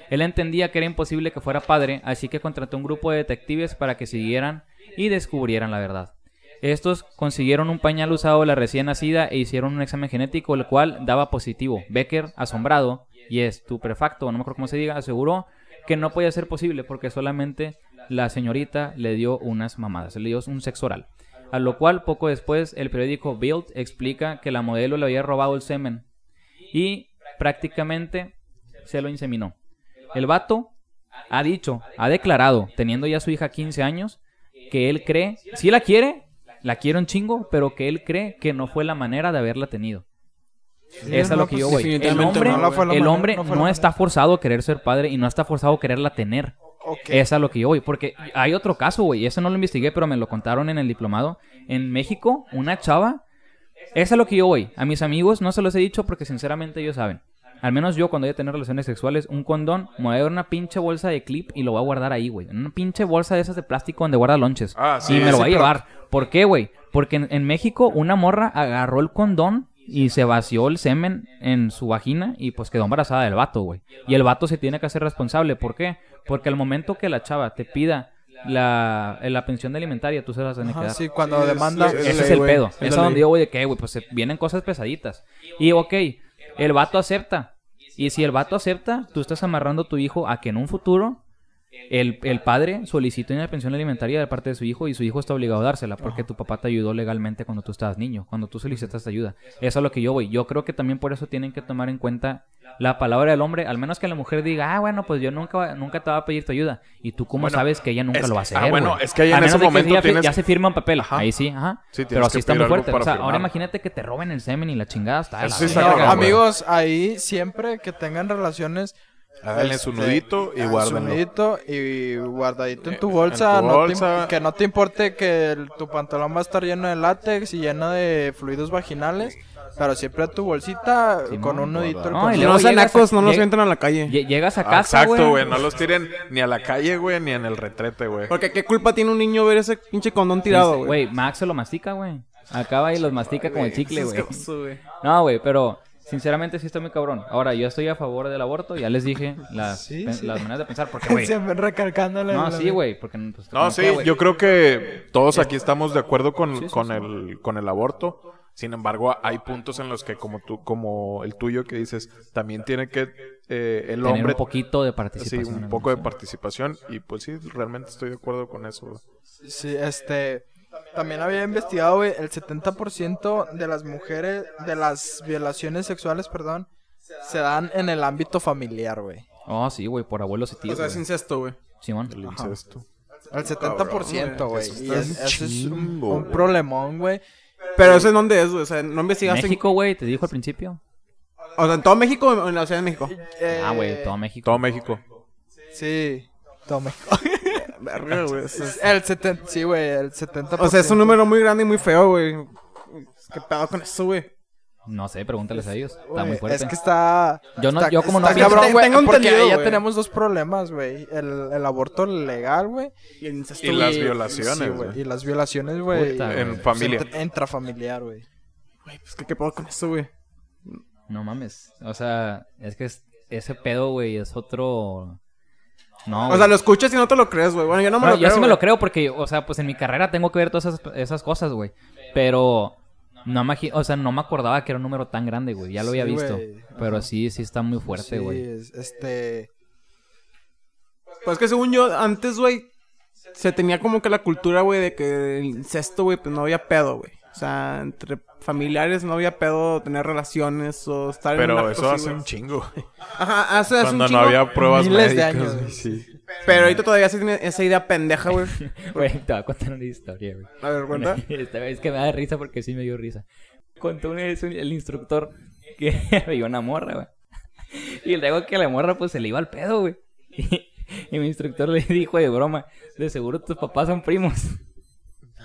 Él entendía que era imposible que fuera padre, así que contrató un grupo de detectives para que siguieran y descubrieran la verdad. Estos consiguieron un pañal usado de la recién nacida e hicieron un examen genético, el cual daba positivo. Becker, asombrado y estupefacto, no me acuerdo cómo se diga, aseguró que no podía ser posible porque solamente la señorita le dio unas mamadas, le dio un sexo oral. A lo cual, poco después, el periódico Bild explica que la modelo le había robado el semen y prácticamente se lo inseminó. El vato ha dicho, ha declarado, teniendo ya su hija 15 años, que él cree, si la quiere, la quiere un chingo, pero que él cree que no fue la manera de haberla tenido. es a no, lo que pues, yo voy. El hombre, no, el manera, hombre no está forzado a querer ser padre y no está forzado a quererla tener. Ok. Es lo que yo voy. Porque hay otro caso, güey. Ese no lo investigué, pero me lo contaron en el diplomado. En México, una chava. Es a lo que yo voy. A mis amigos no se los he dicho porque sinceramente ellos saben. Al menos yo cuando voy a tener relaciones sexuales, un condón, me voy a dar una pinche bolsa de clip y lo voy a guardar ahí, güey. Una pinche bolsa de esas de plástico donde guarda lonches. Ah, sí, y me lo voy a llevar. ¿Por qué, güey? Porque en, en México una morra agarró el condón y se vació el semen en su vagina y pues quedó embarazada del vato, güey. Y el vato se tiene que hacer responsable. ¿Por qué? Porque al momento que la chava te pida la, la pensión alimentaria, tú se la tienes que dar. sí, cuando demanda. sí, Ese es el güey. pedo. Es a donde yo voy de que, güey, pues se vienen cosas pesaditas. Y ok, el vato acepta. Y si el vato acepta, tú estás amarrando a tu hijo a que en un futuro el, el padre solicite una pensión alimentaria de parte de su hijo y su hijo está obligado a dársela porque tu papá te ayudó legalmente cuando tú estabas niño, cuando tú solicitaste ayuda. Eso es a lo que yo voy. Yo creo que también por eso tienen que tomar en cuenta la palabra del hombre, al menos que la mujer diga, ah, bueno, pues yo nunca, nunca te voy a pedir tu ayuda. Y tú cómo Bueno, sabes que ella nunca lo va a que- hacer. ah, bueno, es que ahí en ese menos de que momento ya, tienes- ya se firma un papel. Ajá. Ahí sí, ajá. Sí, tienes Pero así está muy fuerte. O sea, ahora imagínate que te roben el semen y la chingada está la sí está amigos, ahí siempre que tengan relaciones. Háganle su nudito y ah, su guárdenlo. nudito y guardadito en tu En bolsa. no te que no te importe que el- tu pantalón va a estar lleno de látex y lleno de fluidos vaginales. Pero siempre tu bolsita Simón, con un nudito. el No, y luego No a- no los entran a la calle. Lle- Llegas a Ah, casa, Exacto, güey. No los tiren ni a la calle, güey, ni en el retrete, güey. Porque qué culpa tiene un niño ver ese pinche condón tirado, güey. Güey, Max se lo mastica, güey. Acaba y los mastica como el chicle, güey. No, güey, pero Sinceramente sí está muy cabrón. Ahora, yo estoy a favor del aborto, ya les dije las, Sí, sí. las maneras de pensar, porque, güey... Siempre recalcándole. No, la- sí, güey, porque... pues, No, sí, yo creo que todos aquí estamos de acuerdo con, Sí, sí, con sí. el con el aborto. Sin embargo, hay puntos en los que como tú como el tuyo que dices, también tiene que eh, el Tener hombre un poquito de sí, participación. un en poco de participación y pues sí, realmente estoy de acuerdo con eso. Sí, este. También había investigado, güey, el 70% de las mujeres, de las violaciones sexuales, perdón, se dan en el ámbito familiar, güey. Oh, sí, güey, por abuelos y tíos, O sea, es incesto, güey. Simón. El incesto. El 70%, güey. Eso es- un eso es un, problemón, güey. Pero eso es donde es, güey. O sea, no investigaste. en- México, güey, te dijo al principio. O sea, en todo México o en la Ciudad de México. Eh, Ah, güey, todo México. Todo México. Sí. Todo México. Verga, güey. eso es- el 70, sí, güey, el 70%. O sea, es un número muy grande y muy feo, güey. ¿Qué pedo con eso, güey? No sé, pregúntales a ellos. Está muy fuerte. Es que está. Yo no- está- yo como no está cabrón, güey. Tengo Porque entendido, ahí ya tenemos dos problemas, güey. El, el aborto legal, güey. Y las violaciones, Sí, güey. Y las violaciones, güey. En familia. Intra- Intrafamiliar, güey. Güey, pues ¿qué, qué pedo con eso, güey. No mames. O sea, es que es- ese pedo, güey, es otro... No, O sea, lo escuchas y no te lo crees, güey. Bueno, yo no me Bueno, lo yo creo. sí me lo creo porque, o sea, pues en mi carrera tengo que ver todas esas, esas cosas, güey. Pero no me, o sea, no me acordaba que era un número tan grande, güey. Ya lo había Sí, visto. Pero Ajá. sí, sí está muy fuerte, Sí, güey. es- este. Pues que según yo, antes, güey, se tenía como que la cultura, güey, de que el incesto, güey, pues no había pedo, güey. O sea, entre familiares no había pedo tener relaciones o estar en un Pero eso hace un chingo. Ajá, hace, hace Cuando un no chingo. había pruebas miles de médicas. años, güey, güey. sí. Pero ahorita todavía se tiene esa idea pendeja, güey. Güey, te voy a contar una historia, güey. A ver, cuenta. Esta vez que me da risa porque sí me dio risa. Contó una vez el instructor que veía una morra, güey. Y luego que la morra pues se le iba al pedo, güey. Y, y mi instructor le dijo de broma, de seguro tus papás son primos.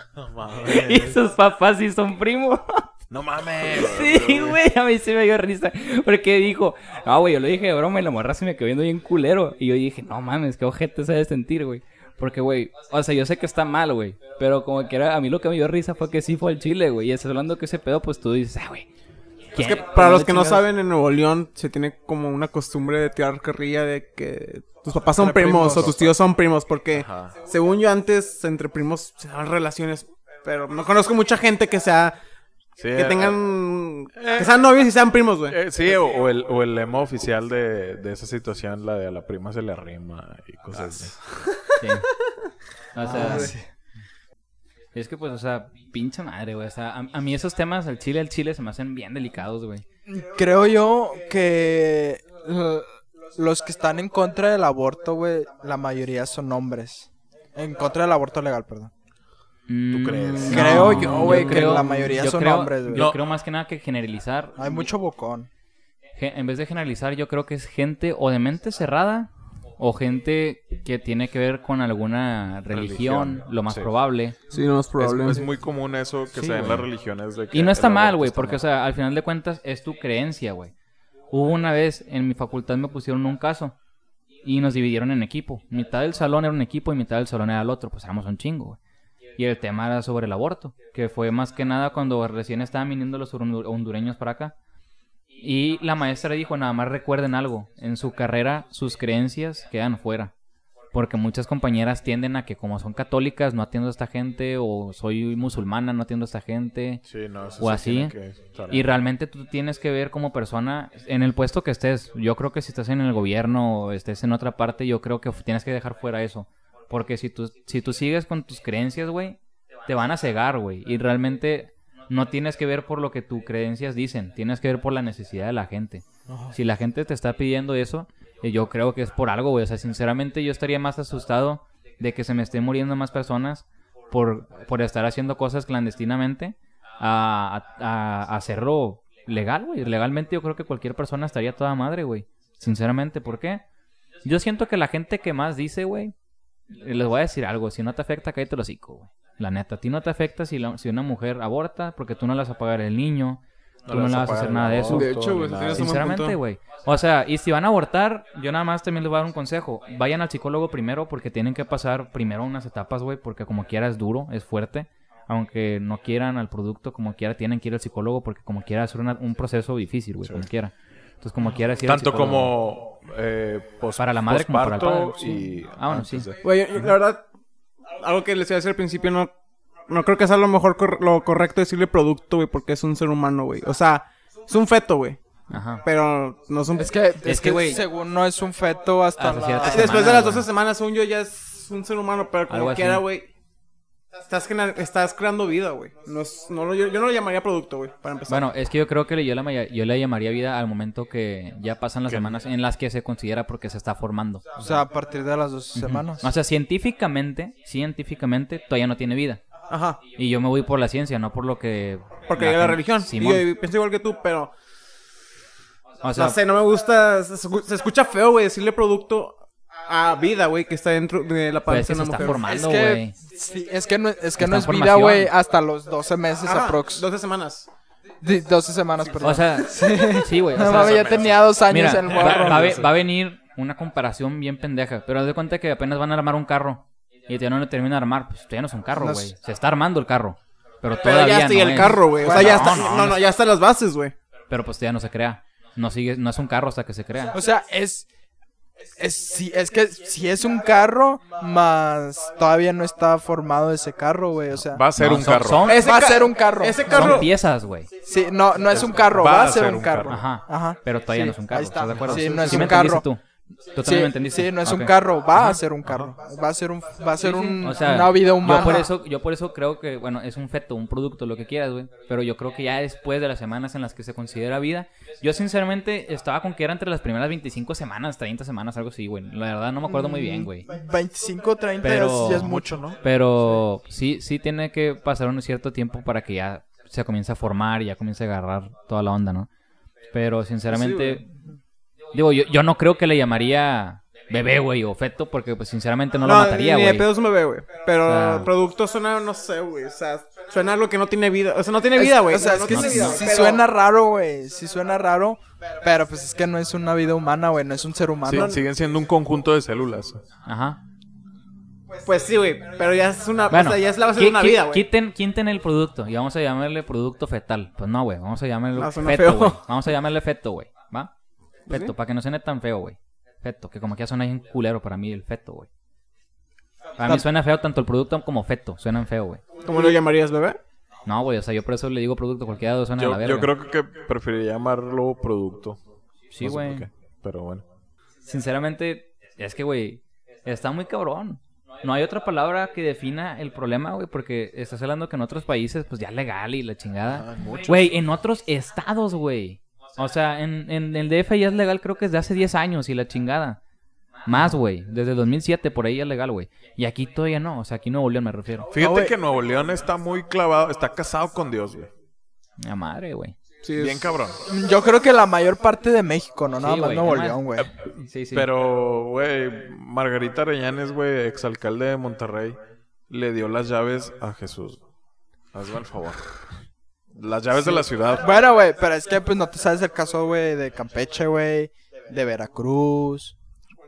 Y sus papás sí son primos. No mames. Sí, güey, a mí sí me dio risa. Porque dijo, ah, güey, yo lo dije de broma y la morra se me quedó viendo bien culero. Y yo dije, no mames, qué ojete se debe sentir, güey. Porque, güey, o sea, yo sé que está mal, güey. Pero como que era, a mí lo que me dio risa fue que sí fue el chile, güey. Y estás hablando que ese pedo, pues tú dices, ah, güey. Es que para los ¿Dónde que no saben, en Nuevo León se tiene como una costumbre de tirar carrilla de que tus papás son primos, primos. o tus tíos son primos, porque Ajá. según yo antes entre primos se daban relaciones, pero no conozco mucha gente que sea Sí, que eh, tengan que sean novios y sean primos, güey. eh, sí, o, o el, o el lema oficial de, de esa situación, la de a la prima se le arrima y cosas así. Sí. O sea, Ah, sí. Es que, pues, o sea, pinche madre, güey. O sea, a, a mí esos temas, al chile, al chile, se me hacen bien delicados, güey. Creo yo que eh, los que están en contra del aborto, güey, la mayoría son hombres. En contra del aborto legal, perdón. ¿Tú crees? Creo yo, güey, que la mayoría yo son creo- hombres, güey. Yo No. creo más que nada que generalizar. Hay mucho bocón. En vez de generalizar, yo creo que es gente o de mente cerrada o gente que tiene que ver con alguna religión, Religión, lo más sí. probable. Sí, no es Es, es muy común eso que Sí, se en las religiones. De que Y no está mal, güey, porque, o sea, al final de cuentas es tu creencia, güey. Hubo una vez en mi facultad me pusieron un caso y nos dividieron en equipo. Mitad del salón era un equipo y mitad del salón era el otro, pues éramos un chingo, güey. Y el tema era sobre el aborto, que fue más que nada cuando recién estaban viniendo los hondu- hondureños para acá. Y la maestra dijo, nada más recuerden algo, en su carrera sus creencias quedan fuera. Porque muchas compañeras tienden a que como son católicas no atiendo a esta gente o soy musulmana no atiendo a esta gente. Sí, no, eso o sí así. que Y realmente tú tienes que ver como persona en el puesto que estés. Yo creo que si estás en el gobierno o estés en otra parte, yo creo que tienes que dejar fuera eso. Porque si tú, si tú sigues con tus creencias, güey, te van a cegar, güey. Y realmente no tienes que ver por lo que tus creencias dicen, tienes que ver por la necesidad de la gente. Si la gente te está pidiendo eso, eh, yo creo que es por algo, güey. O sea, sinceramente yo estaría más asustado de que se me estén muriendo más personas por, por estar haciendo cosas clandestinamente a, a- hacerlo legal, güey. Legalmente yo creo que cualquier persona estaría toda madre, güey. Sinceramente, ¿por qué? Yo siento que la gente que más dice, güey, eh, les voy a decir algo, si no te afecta, cállate el hocico, güey. La neta, a ti no te afecta si, la- si una mujer aborta porque tú no le vas a pagar el niño, tú no le vas a hacer nada de eso. De hecho, güey, Sinceramente, güey. O sea, y si van a abortar, yo nada más también les voy a dar un consejo. Vayan al psicólogo primero porque tienen que pasar primero unas etapas, güey, porque como quiera es duro, es fuerte. aunque no quieran al producto, como quiera, tienen que ir al psicólogo porque como quiera es una- un proceso difícil, güey, como quiera. Entonces, como quiera es ir al Tanto como eh, Para la madre como para el padre. y Ah, bueno, sí. Güey, yo- la verdad, algo que les iba a decir al principio, no, no creo que sea lo mejor cor- lo correcto decirle producto, güey, porque es un ser humano, güey. O sea, es un feto, güey. Ajá. Pero no es un... Es que, es, que, güey, según no es un feto hasta hasta la- cierta Después de las güey. 12 semanas, según yo, ya es un ser humano, pero como quiera, güey. Estás, creando vida, güey. No es- no lo- yo, yo no lo llamaría producto, güey, para empezar. Bueno, es que yo creo que yo le, yo le llamaría vida al momento que ya pasan las semanas en las que se considera porque se está formando. O sea, a partir de las dos semanas. O sea, científicamente, científicamente todavía no tiene vida. Ajá. Y yo me voy por la ciencia, no por lo que... Porque hay la gente- religión. Simón. Y yo pienso igual que tú, pero... O sea, no sé, no me gusta... Se escucha feo, güey, decirle producto a vida, güey, que está dentro de la pues panza es de que se una está mujer. es formando, que, güey. sí, es que no, es, que no es vida, güey, hasta los 12 meses Ajá, aprox. 12 semanas. Di- 12 semanas, perdón. O sea, sí, güey. no sea, mames, ya tenía dos años Mira, el va, morro. va va a venir una comparación bien pendeja. Pero haz de cuenta que apenas van a armar un carro. Y todavía no lo terminan de armar. Pues todavía no es un carro, güey. es- Se está armando el carro. Pero Pero todavía ya está y no el es. carro, güey. O sea, Bueno, ya no, está... no, No, ya están las bases, güey. Pero pues todavía no se crea. No sigue, no es un carro hasta que se crea. O sea, es. Es, sí, es que si es un carro, más todavía no está formado ese carro, güey. O sea, Va a ser No, un son- carro. son- Ese va a ca- ser un carro. Ese Son carro... piezas, güey. sí, no, no es un carro, va, a ser un carro. Ajá. Ajá. Pero todavía Sí, no es un carro. ahí está. ¿Estás de acuerdo? Sí, no es me un entendiste carro. tú. Tú Sí, entendiste. sí, no es un carro, va Ajá. a ser un carro. Va a ser un, va a ser un, O sea, una vida humana. Yo por, eso, yo por eso creo que, bueno, es un feto, un producto, lo que quieras, güey. Pero yo creo que ya después de las semanas en las que se considera vida, yo sinceramente estaba con que era entre las primeras 25 semanas, 30 semanas, algo así, güey. La verdad no me acuerdo muy bien, güey. 25, 30 Pero- es- ya es mucho, ¿no? Pero sí, sí tiene que pasar un cierto tiempo para que ya se comience a formar y ya comience a agarrar toda la onda, ¿no? Pero sinceramente, digo, yo, yo no creo que le llamaría bebé, güey, o feto, porque pues sinceramente no, lo mataría, ni de güey. pedo es un bebé, güey. Pero O sea- producto suena, no sé, güey. O sea, suena algo que no tiene vida. O sea, no tiene vida, güey. O sea, es no que sí, vida, sí pero- suena raro, güey. Sí suena raro. Pero pues es que no es una vida humana, güey. No es un ser Sí, humano. siguen siendo un conjunto de células. Ajá. Pues sí, güey. Pero ya es una. Bueno, o sea, ya es la base de una vida, güey. Quiten, quiten el producto y vamos a llamarle producto fetal. Pues no, güey. Vamos a llamarle No, feto, güey. Vamos a llamarle feto, güey. ¿Va? Feto, sí. para que no suene tan feo, güey. Feto, que como que ya suena bien culero para mí el feto, güey. Para mí suena feo tanto el producto como feto. Suenan feo, güey. ¿Cómo lo llamarías, bebé? No, güey. O sea, yo por eso le digo producto. Cualquiera de los suena a la Yo, verga. yo creo que preferiría llamarlo producto. Sí, No sé por güey. Pero bueno. Sinceramente, es que, güey, está muy cabrón. No hay otra palabra que defina el problema, güey, porque estás hablando que en otros países, pues ya es legal y la Ah, chingada. Güey, en otros estados, güey. O sea, en, en el DF ya es legal, creo que desde hace 10 años y la chingada. Más, güey. Desde 2007 por ahí ya es legal, güey. Y aquí todavía no. O sea, aquí Nuevo León me refiero. Fíjate que Nuevo León está muy clavado, está casado con Dios, güey. La madre, güey. Sí, es- Bien cabrón. Yo creo que la mayor parte de México, no nada Sí, más Nuevo nada más. León, güey. Sí, sí. Pero, güey, Margarita Arellanes, güey, exalcalde de Monterrey, le dio las llaves a Jesús. Hazme el favor. Las llaves de la ciudad. Bueno, güey, pero es que pues no te sabes el caso, güey, de Campeche, güey, de Veracruz.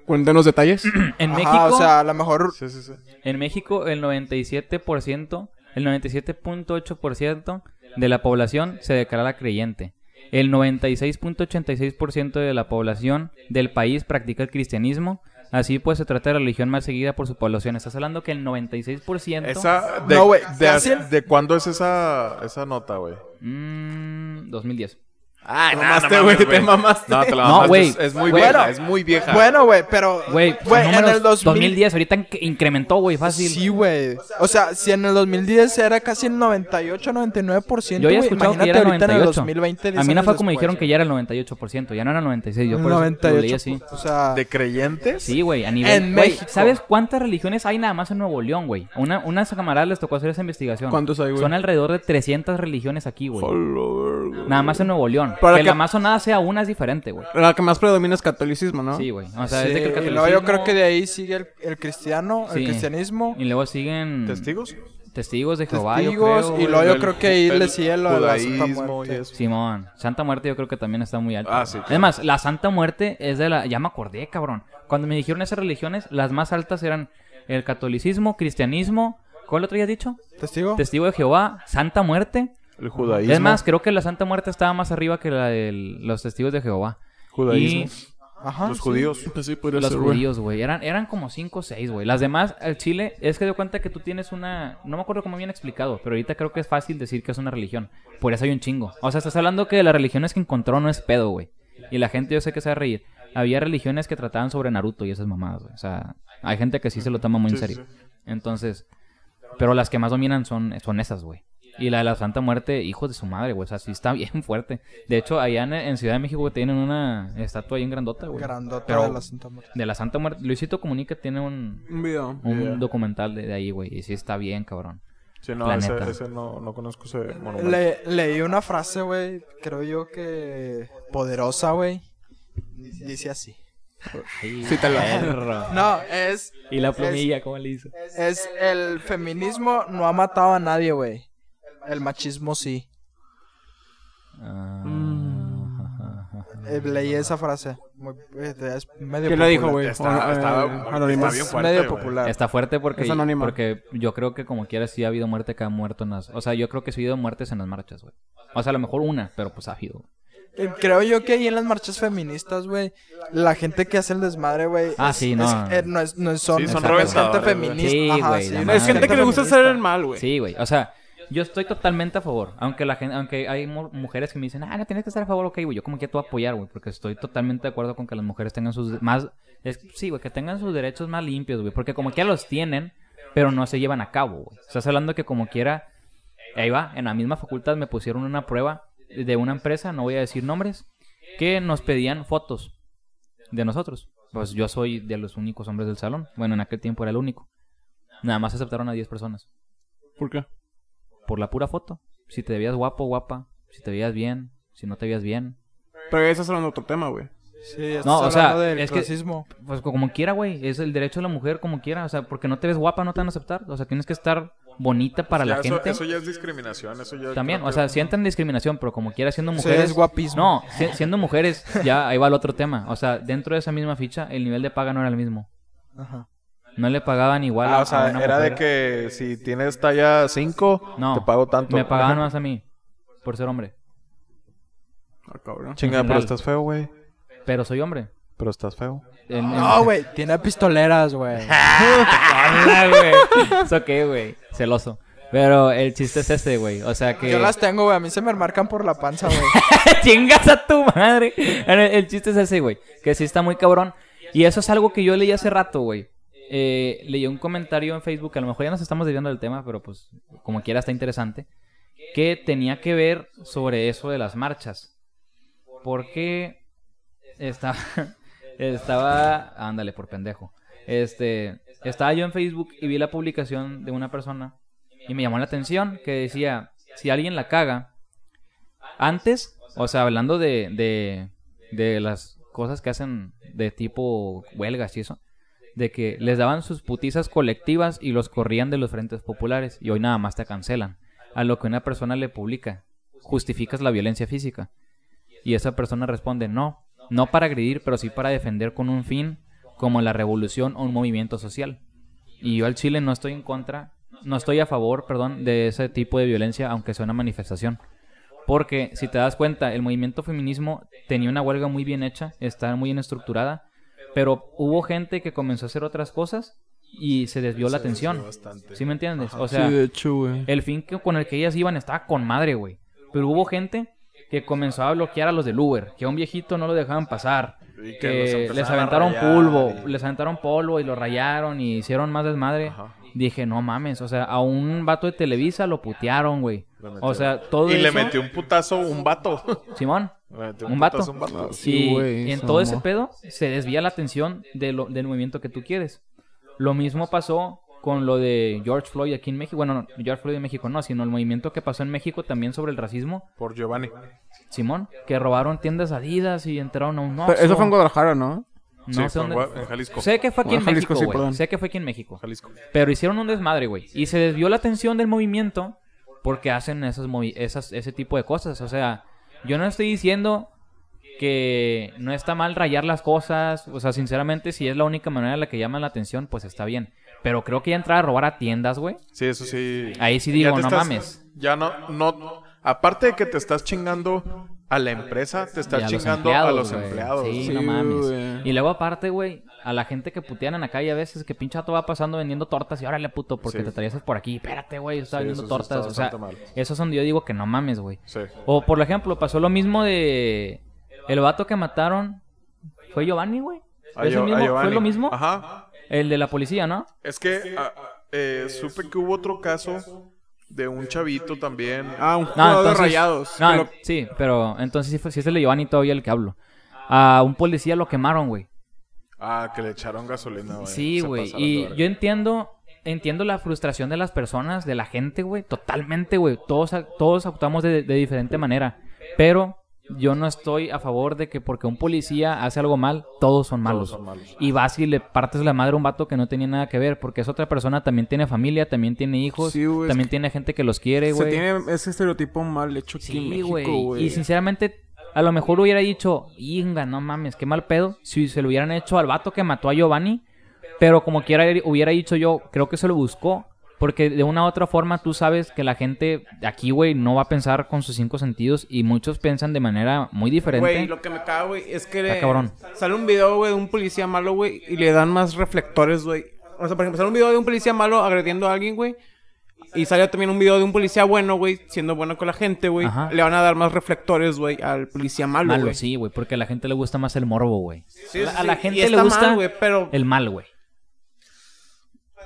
Cuéntanos detalles. en Ajá, México, o sea, a lo mejor Sí, sí, sí. en México el 97%, el 97.8% de la población se declara creyente. El 96.86% de la población del país practica el cristianismo. Así pues, se trata de la religión más seguida por su población. Estás hablando que el 96%... Esa, de, No, güey, de, ¿de cuándo es esa, esa nota, güey? Mm, 2010. Ah, Nah, mamaste, no güey. te mamaste. No, te la No, mamaste. güey. Es, es muy Bueno. vieja, es muy vieja. Bueno, güey, pero Güey, en el 2000 2010 ahorita inc- incrementó, güey, fácil. Sí, güey. O sea, si en el 2010 era casi el 98, 99%, Yo había güey, escuchado que imagínate era el ahorita en el 98. 2020, a 10 mí no fue como después. dijeron que ya era el 98%, ya no era el 96, yo por eso 98, lo leí así. O sea, ¿De creyentes? Sí, güey, a nivel... En güey, México. ¿Sabes cuántas religiones hay nada más en Nuevo León, güey? Una, unas camaradas les tocó hacer esa investigación. ¿Cuántos hay, güey? Son alrededor de 300 religiones aquí, güey. Nada más en Nuevo León. Para que que- la más sonada sea una es diferente, güey. La que más predomina es catolicismo, ¿no? Sí, güey. O sea, sí, es de que el y catolicismo... luego yo creo que de ahí sigue el, el cristiano, Sí. el cristianismo, Y luego siguen... ¿Testigos? Testigos de Jehová, yo testigos, creo, y luego yo El- creo que ahí el le sigue lo de la Santa Muerte. Simón, Santa Muerte yo creo que también está muy alto. Ah, sí, Es claro. más, la Santa Muerte es de la... Ya me acordé, cabrón. Cuando me dijeron esas religiones, las más altas eran el catolicismo, cristianismo, ¿Cuál otro ya has dicho? ¿Testigo? Testigo de Jehová, Santa Muerte. El judaísmo. Es más, creo que la Santa Muerte estaba más arriba que la de los testigos de Jehová. judaísmo. Y Ajá. Los sí. judíos. Pues sí, podría los ser, judíos, güey. Eran, eran como cinco o seis, güey. Las demás, el Chile, es que de cuenta que tú tienes una... No me acuerdo cómo bien explicado, pero ahorita creo que es fácil decir que es una religión. Por eso hay un chingo. O sea, estás hablando que las religiones que encontró no es pedo, güey. Y la gente, yo sé que se va a reír. Había religiones que trataban sobre Naruto y esas mamadas, güey. O sea, hay gente que sí se lo toma muy en serio. Entonces, pero las que más dominan son, son esas, güey. Y la de la Santa Muerte, hijos de su madre, güey. O sea, sí está bien fuerte. De hecho, allá en, en Ciudad de México güey, tienen una estatua ahí en grandota, güey. Grandota Pero- de la Santa Muerte. De la Santa Muerte. Luisito Comunica tiene un, Un video. un Yeah. documental de, de ahí, güey. Y sí está bien, cabrón. Sí, no, La ese, neta. ese no, no conozco ese monumento. Le- leí una frase, güey, creo yo que poderosa, güey. Dice así. Perro. No, es Y la plumilla, ¿cómo le hizo? es el feminismo no ha matado a nadie, güey. El machismo sí. Ah. Eh, leí esa frase. Muy- eh, es medio ¿Quién la dijo, popular. güey? Está- está- eh, está anónima. bien Es fuerte, medio popular. Está fuerte porque, Es porque yo creo que como quiera sí ha habido muerte que ha muerto en las... O sea, yo creo que sí ha habido muertes en las marchas, güey. O sea, a lo mejor una, pero pues ha habido. Eh, Creo yo que ahí en las marchas feministas, güey, la gente que hace el desmadre, güey, Ah, es- sí, es- no. no es, no es- son, Sí, son no es gente feminista. Sí, Ajá, güey, sí. Es gente que le gusta hacer el mal, güey. Sí, güey. O sea, yo estoy totalmente a favor. Aunque la gente, aunque hay mu- mujeres que me dicen, ah, no tienes que estar a favor, ok, güey. Yo como que te apoyar, güey. Porque estoy totalmente de acuerdo con que las mujeres tengan sus más. Es, sí, güey, que tengan sus derechos más limpios, güey. Porque como quiera los tienen, pero no se llevan a cabo, güey. Estás hablando que como quiera. Ahí va, en la misma facultad me pusieron una prueba de una empresa, no voy a decir nombres, que nos pedían fotos de nosotros. Pues yo soy de los únicos hombres del salón. Bueno, en aquel tiempo era el único. Nada más aceptaron a 10 personas ¿Por qué? Por la pura foto. Si te veías guapo, guapa, si te veías bien, si no te veías bien. Pero ya estás hablando de otro tema, güey. Sí, No, o sea, del es que- clasismo. Pues co- como quiera, güey, es el derecho de la mujer como quiera, o sea, porque no te ves guapa no te van a aceptar, o sea, tienes que estar bonita para Ya, la eso, gente. eso ya es discriminación. Eso ya También, o que- sea, sienten discriminación, pero como quiera siendo Sí, mujeres. es guapismo. No, si- siendo mujeres, ya ahí va el otro tema. O sea, dentro de esa misma ficha, el nivel de paga no era el mismo. Ajá. No le pagaban igual Ah, a, o sea, a una era de que si tienes talla 5, No, te pago tanto. Me pagaban más a mí, por ser hombre. Ah, cabrón. Chinga, pero estás feo, güey. Pero soy hombre. Pero estás feo. En- en- No, güey, tiene pistoleras, güey. Hola, güey. ¿Eso qué, güey? Celoso. Pero el chiste es este, güey. O sea que... Yo las tengo, güey. A mí se me marcan por la panza, güey. Chingas a tu madre. El, el chiste es ese, güey. Que sí está muy cabrón. Y eso es algo que yo leí hace rato, güey. Eh, leí un comentario en Facebook, a lo mejor ya nos estamos desviando del tema, pero pues como quiera está interesante. Que tenía que ver sobre eso de las marchas. Porque estaba... estaba... Ándale, por pendejo. Este... Estaba yo en Facebook y vi la publicación de una persona y me llamó la atención que decía, si alguien la caga, antes, o sea, hablando de, de, de las cosas que hacen de tipo huelgas y eso, de que les daban sus putizas colectivas y los corrían de los frentes populares y hoy nada más te cancelan. A lo que una persona le publica, justificas la violencia física. Y esa persona responde, no, no para agredir, pero sí para defender con un fin como la revolución o un movimiento social. Y yo al Chile no estoy en contra, no estoy a favor, perdón, de ese tipo de violencia, aunque sea una manifestación. Porque si te das cuenta, el movimiento feminismo tenía una huelga muy bien hecha, está muy bien estructurada, pero hubo gente que comenzó a hacer otras cosas y se desvió la atención. ¿Sí me entiendes? O sea, sí, de hecho, güey. el fin que, con el que ellas iban estaba con madre, güey. Pero hubo gente que comenzó a bloquear a los del Uber, que a un viejito no lo dejaban pasar, Y que les aventaron rayar polvo, y- les aventaron polvo y lo rayaron y hicieron más desmadre. Ajá. Dije, no mames, o sea, a un vato de Televisa lo putearon, güey. O sea, todo Y le metió un putazo un vato. Simón, un vato. un vato. Sí, y güey, en todo ese pedo se desvía la atención de lo- del movimiento que tú quieres. Lo mismo pasó con lo de George Floyd aquí en México. Bueno, no, George Floyd en México no, sino el movimiento que pasó en México también sobre el racismo. Por Giovanni. Simón, que robaron tiendas Adidas y entraron a un Oxxo. eso fue en Guadalajara, ¿no? No Sí, sé dónde. En Jalisco. Sé que fue aquí Bueno, en Jalisco, México, sí, güey. sé que fue aquí en México. Jalisco. Pero hicieron un desmadre, güey. Y se desvió la atención del movimiento porque hacen esas movi- esas, ese tipo de cosas. O sea, yo no estoy diciendo que no está mal rayar las cosas. O sea, sinceramente, si es la única manera en la que llaman la atención, pues está bien. Pero creo que ya entrar a robar a tiendas, güey. Sí, eso sí. Ahí sí Ya digo, no estás- mames. Ya no, no. Aparte de que te estás chingando a la empresa, te a los chingando a empleados, los empleados. Sí, Sí, no mames. Y luego aparte, güey, a la gente que putean en la calle a veces, que pinche vato va pasando vendiendo tortas y órale, puto, porque Sí. te atraviesas por aquí. Espérate, güey, Sí, vendiendo eso está tortas. O sea, mal. eso es donde yo digo que no mames, güey. Sí. O por ejemplo, pasó lo mismo de el vato que mataron. ¿Fue Giovanni, güey? ¿Fue lo mismo? Ajá. El de la policía, ¿no? Es que ah, eh, supe que hubo otro caso de un chavito también. Ah, un No, jugador de entonces- rayados. No, que lo- sí, pero entonces sí, fue, sí es el de Giovanni todavía el que hablo. A un policía lo quemaron, güey. Ah, que le echaron gasolina, güey. Sí, güey. de Y yo entiendo, entiendo la frustración de las personas, de la gente, güey. Totalmente, güey. Todos, todos actuamos de, de diferente manera. Pero yo no estoy a favor de que porque un policía hace algo mal, todos son malos. son malos. Y vas y le partes la madre a un vato que no tenía nada que ver. Porque esa otra persona también tiene familia, también tiene hijos, Sí, güey, es también tiene gente que los quiere, se güey. tiene ese estereotipo mal hecho aquí en Sí, México, güey. güey. Y sinceramente, a lo mejor hubiera dicho, Inga, no mames, qué mal pedo. Si se lo hubieran hecho al vato que mató a Giovanni. Pero como quiera hubiera dicho yo, creo que se lo buscó. Porque de una u otra forma tú sabes que la gente aquí, güey, no va a pensar con sus cinco sentidos. Y muchos piensan de manera muy diferente. Güey, lo que me caga, güey, es que cabrón. sale un video, güey, de un policía malo, güey, y le dan más reflectores, güey. O sea, por ejemplo, sale un video de un policía malo agrediendo a alguien, güey. Y sale también un video de un policía bueno, güey, siendo bueno con la gente, güey. Le van a dar más reflectores, güey, al policía malo, Malo, sí, güey, porque a la gente le gusta más el morbo, güey. Sí, a, sí, a la gente le gusta mal, pero el mal, güey.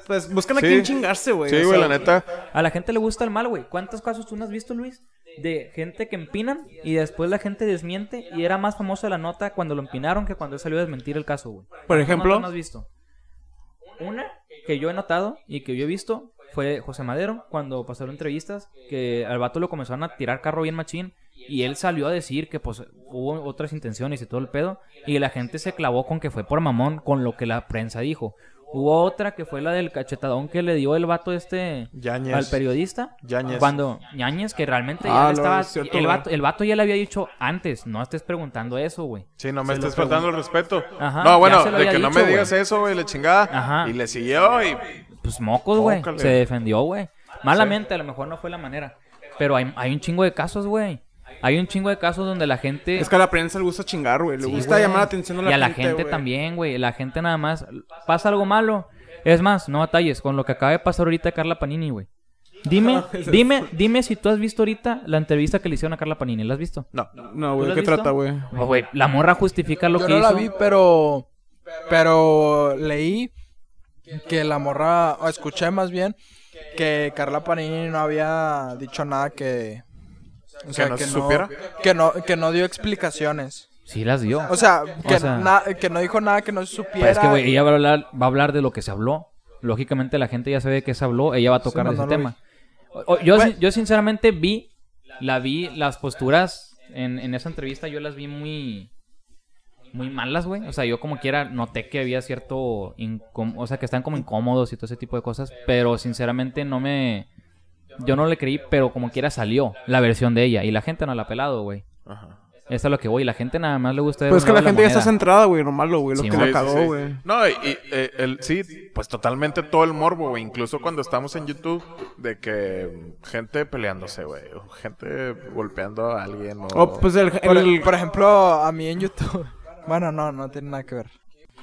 Pues buscan a Sí. quién chingarse, güey. Sí, o güey, sea, la neta. A la gente le gusta el mal, güey. ¿Cuántos casos tú no has visto, Luis? De gente que empinan y después la gente desmiente y era más famosa la nota cuando lo empinaron que cuando él salió a desmentir el caso, güey. Por ¿Cuántas ejemplo? notas no has visto? Una que yo he notado y que yo he visto fue José Madero cuando pasaron entrevistas que al vato lo comenzaron a tirar carro bien machín y él salió a decir que pues hubo otras intenciones y todo el pedo y la gente se clavó con que fue por mamón con lo que la prensa dijo. Hubo otra que fue la del cachetadón que le dio el vato este al periodista. Yáñez. Cuando Ñañez, que realmente Ah, ya le lo estaba. es cierto, el, vato, el vato ya le había dicho antes, no estés preguntando eso, güey. Sí, no me estés faltando el respeto. Ajá, no, bueno, de que no me digas eso, güey, le chingada. Ajá. Y le siguió y... Pues mocos, güey. Se defendió, güey. Malamente, a lo mejor no fue la manera. Pero hay, hay un chingo de casos, güey. Hay un chingo de casos donde la gente. Es que a la prensa le gusta chingar, güey. Le Sí, gusta güey. llamar la atención a la y a la gente, gente güey. también, güey. La gente nada más. Pasa algo malo. Es más, no batalles con lo que acaba de pasar ahorita a Carla Panini, güey. Dime, dime, dime si tú has visto ahorita la entrevista que le hicieron a Carla Panini. ¿La has visto? No. No, ¿Tú güey, lo ¿de has qué visto? trata, güey? Oh, güey, la morra justifica lo Yo que no hizo. la vi, pero. Pero leí que la morra. O escuché más bien que Carla Panini no había dicho nada que. O ¿Que no se supiera? Que no, que no dio explicaciones. Sí las dio. O sea, que, O sea- na- que no dijo nada que no supiera. Pero es que, güey, ella va a, hablar, va a hablar de lo que se habló. Lógicamente la gente ya sabe de qué se habló. Ella va a tocar no, ese no tema. O- yo, Bueno. sin- yo sinceramente vi, la vi, las posturas en, en esa entrevista yo las vi muy, muy malas, güey. O sea, yo como quiera noté que había cierto, o sea, que están como incómodos y todo ese tipo de cosas. Pero sinceramente no me, yo no le creí, pero como quiera salió la versión de ella. Y la gente no la ha pelado, güey. Ajá. Eso es lo que voy. La gente nada más le gusta ver Pues es que la gente ya está centrada, güey, lo malo, güey, lo Sí, que güey. la Sí, sí, cagó, sí. güey. No, y, y, eh, el, sí, pues totalmente todo el morbo, güey. Incluso cuando estamos en YouTube, de que gente peleándose, güey. o Gente golpeando a alguien. O... Oh, pues el, Por, el- por ejemplo, a mí en YouTube. Bueno, no, no tiene nada que ver.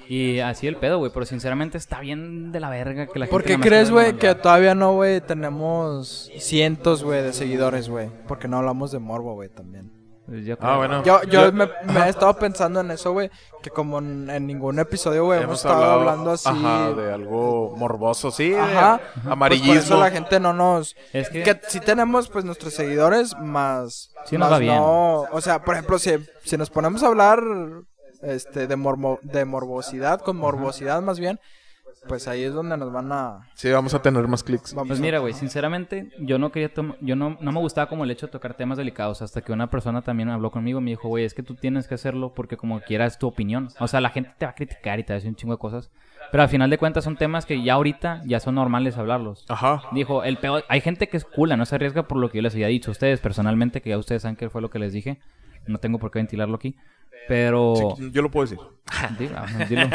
Y así el pedo, güey. Pero sinceramente está bien de la verga que la gente. ¿Por qué crees, güey, que todavía no, güey, tenemos cientos, güey, de seguidores, güey? Porque no hablamos de morbo, güey, también. Pues yo Ah, bueno. Yo, yo Yo- me, me he estado pensando en eso, güey, que como en, en ningún episodio, güey, hemos, estado hablando así. Ajá, de algo morboso, sí. Ajá. Amarillismo. Pues por eso la gente no nos... Es que- que... sí tenemos, pues, nuestros seguidores, más... Sí nos más va bien. no- O sea, por ejemplo, si, si nos ponemos a hablar este de, morbo, de morbosidad, con morbosidad más bien, pues ahí es donde nos van a... Sí, vamos a tener más clics. vamos Pues a- mira, güey, sinceramente, yo no quería yo no, no me gustaba como el hecho de tocar temas delicados, hasta que una persona también habló conmigo y me dijo, güey, es que tú tienes que hacerlo porque como quieras tu opinión. O sea, la gente te va a criticar y te va a decir un chingo de cosas. Pero al final de cuentas son temas que ya ahorita ya son normales hablarlos. Ajá. Dijo, el peor, hay gente que es cula, no se arriesga por lo que yo les había dicho a ustedes personalmente, que ya ustedes saben que fue lo que les dije. No tengo por qué ventilarlo aquí. Pero... Sí, yo lo puedo decir. Dilo, dilo.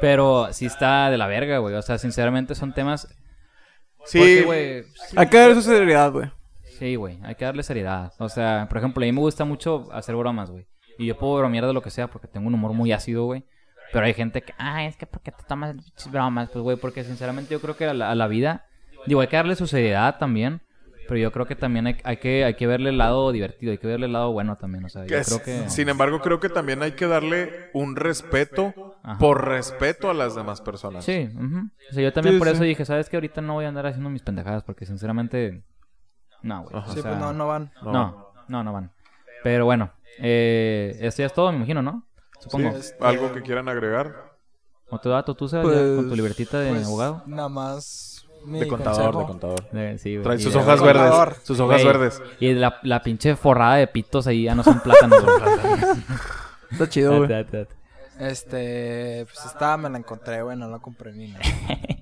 Pero sí está de la verga, güey. O sea, sinceramente son temas... Sí, Porque, güey, sí, Hay que darle su seriedad, güey. Sí, güey, hay que darle seriedad. O sea, por ejemplo, a mí me gusta mucho hacer bromas, güey. Y yo puedo bromear de lo que sea porque tengo un humor muy ácido, güey. Pero hay gente que, ah, es que porque te tomas bromas, pues, güey, porque sinceramente yo creo que a la, a la vida, digo, hay que darle su seriedad también. Pero yo creo que también hay, hay que, hay que verle el lado divertido, hay que verle el lado bueno también. O sea, yo que creo que. Sin embargo, creo que también hay que darle un respeto Ajá. por respeto a las demás personas. Sí. O sea, yo también Sí, por sí. eso dije, ¿sabes qué? Ahorita no voy a andar haciendo mis pendejadas porque sinceramente. No, güey. Sí, pues no, no van. No. No, no, no van. Pero bueno, eh, esto ya es todo, me imagino, ¿no? Supongo. Sí, Este- ¿Algo que quieran agregar? ¿Otro dato tú, sabes, Pues- con tu libertita de Pues, abogado? Nada más. Mi De contador, consejo. de contador. Eh, sí, güey. Trae Y sus de- hojas verdes. Sus hojas Güey, verdes. Y la, la pinche forrada de pitos ahí ya no son plátanos. güey. Está chido, güey. Este, pues esta me la encontré, güey, no la compré ni nada.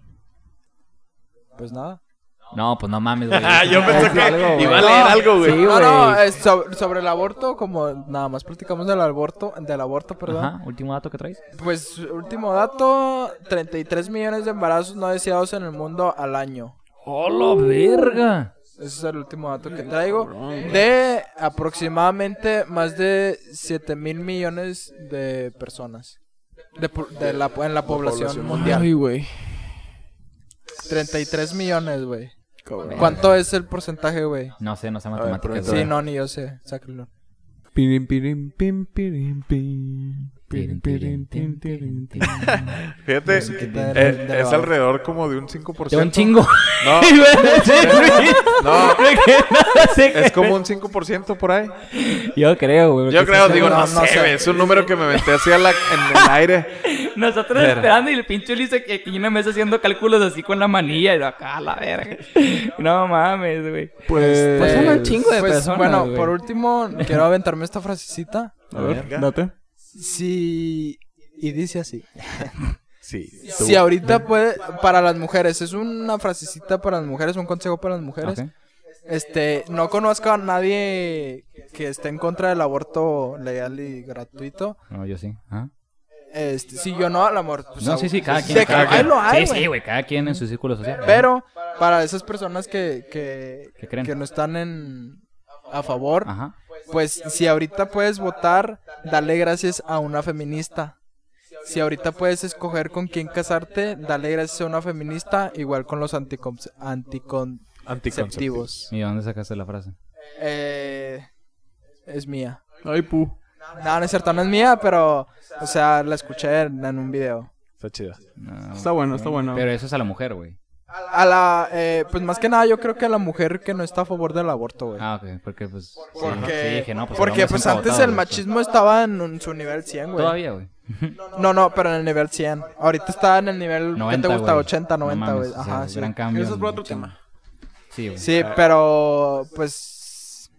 Pues nada. No, pues no mames, güey. Ah, yo pensé que algo, güey. iba a leer algo, güey. Sí, No, no, güey. es sobre, sobre el aborto, como nada más platicamos del aborto, del aborto, perdón. Ajá, último dato que traes. Pues último dato, 33 millones de embarazos no deseados en el mundo al año. ¡Hola, verga! Ese es el último dato que traigo. De aproximadamente más de 7 mil millones de personas. De, po- de la, en la población, población mundial. Ay, güey. 33 millones, güey. ¿Cuánto es el porcentaje, güey? No sé, no sé matemáticas. Sí, no, ni yo sé. Sáquenlo. Pirim, pirim, pim, pirim, pim. Fíjate, eh, es alrededor como de un 5%. De un chingo. No, no, es como un 5% por ahí. Yo creo, güey. Yo creo, digo, no, no, sé, es un número que me metí así a la- en el aire. Nosotros esperando y el pinche Ulises que aquí una mesa haciendo cálculos así con la manilla y acá a la verga. No mames, güey. Pues, Pues son un chingo de Pues, personas, bueno, güey. por último, quiero aventarme esta frasecita. a ver, date. Si... Y dice así. Sí. Si ahorita puede... Para las mujeres, es una frasecita para las mujeres, un consejo para las mujeres. Este, no conozco a nadie que esté en contra del aborto legal y gratuito. No, yo sí. Ajá. Este, si yo no, al amor. pues, No, sí, sí, cada quien. cada quien. lo hay, sí, sí, güey, cada quien en su círculo social. Pero para esas personas que, que, ¿Qué creen? que no están en a favor, Ajá. Pues si ahorita puedes votar, dale gracias a una feminista. Si ahorita puedes escoger con quién casarte, dale gracias a una feminista, igual con los anticon- anticonceptivos. Anticonceptivos. ¿Y de dónde sacaste la frase? Eh, es mía. Ay, pu. No, no es cierto, no es mía, pero, o sea, la escuché en, en un video. Está chida. No. Está bueno, está bueno. Pero eso es a la mujer, güey. A la, eh, pues más que nada, yo creo que a la mujer que no está a favor del aborto, güey. Ah, ok, porque pues. sí, Porque, sí, dije, no, pues, porque pues antes votado, el machismo estaba en un- su nivel 100, güey. Todavía, güey. No, no, pero en el nivel 100. Ahorita está en el nivel, ¿qué 90, te gusta? güey. 80, No 90, mames, güey. o sea, Ajá, sí. Gran cambio. Eso es por en- otro tema. Sí, güey. Sí, pero pues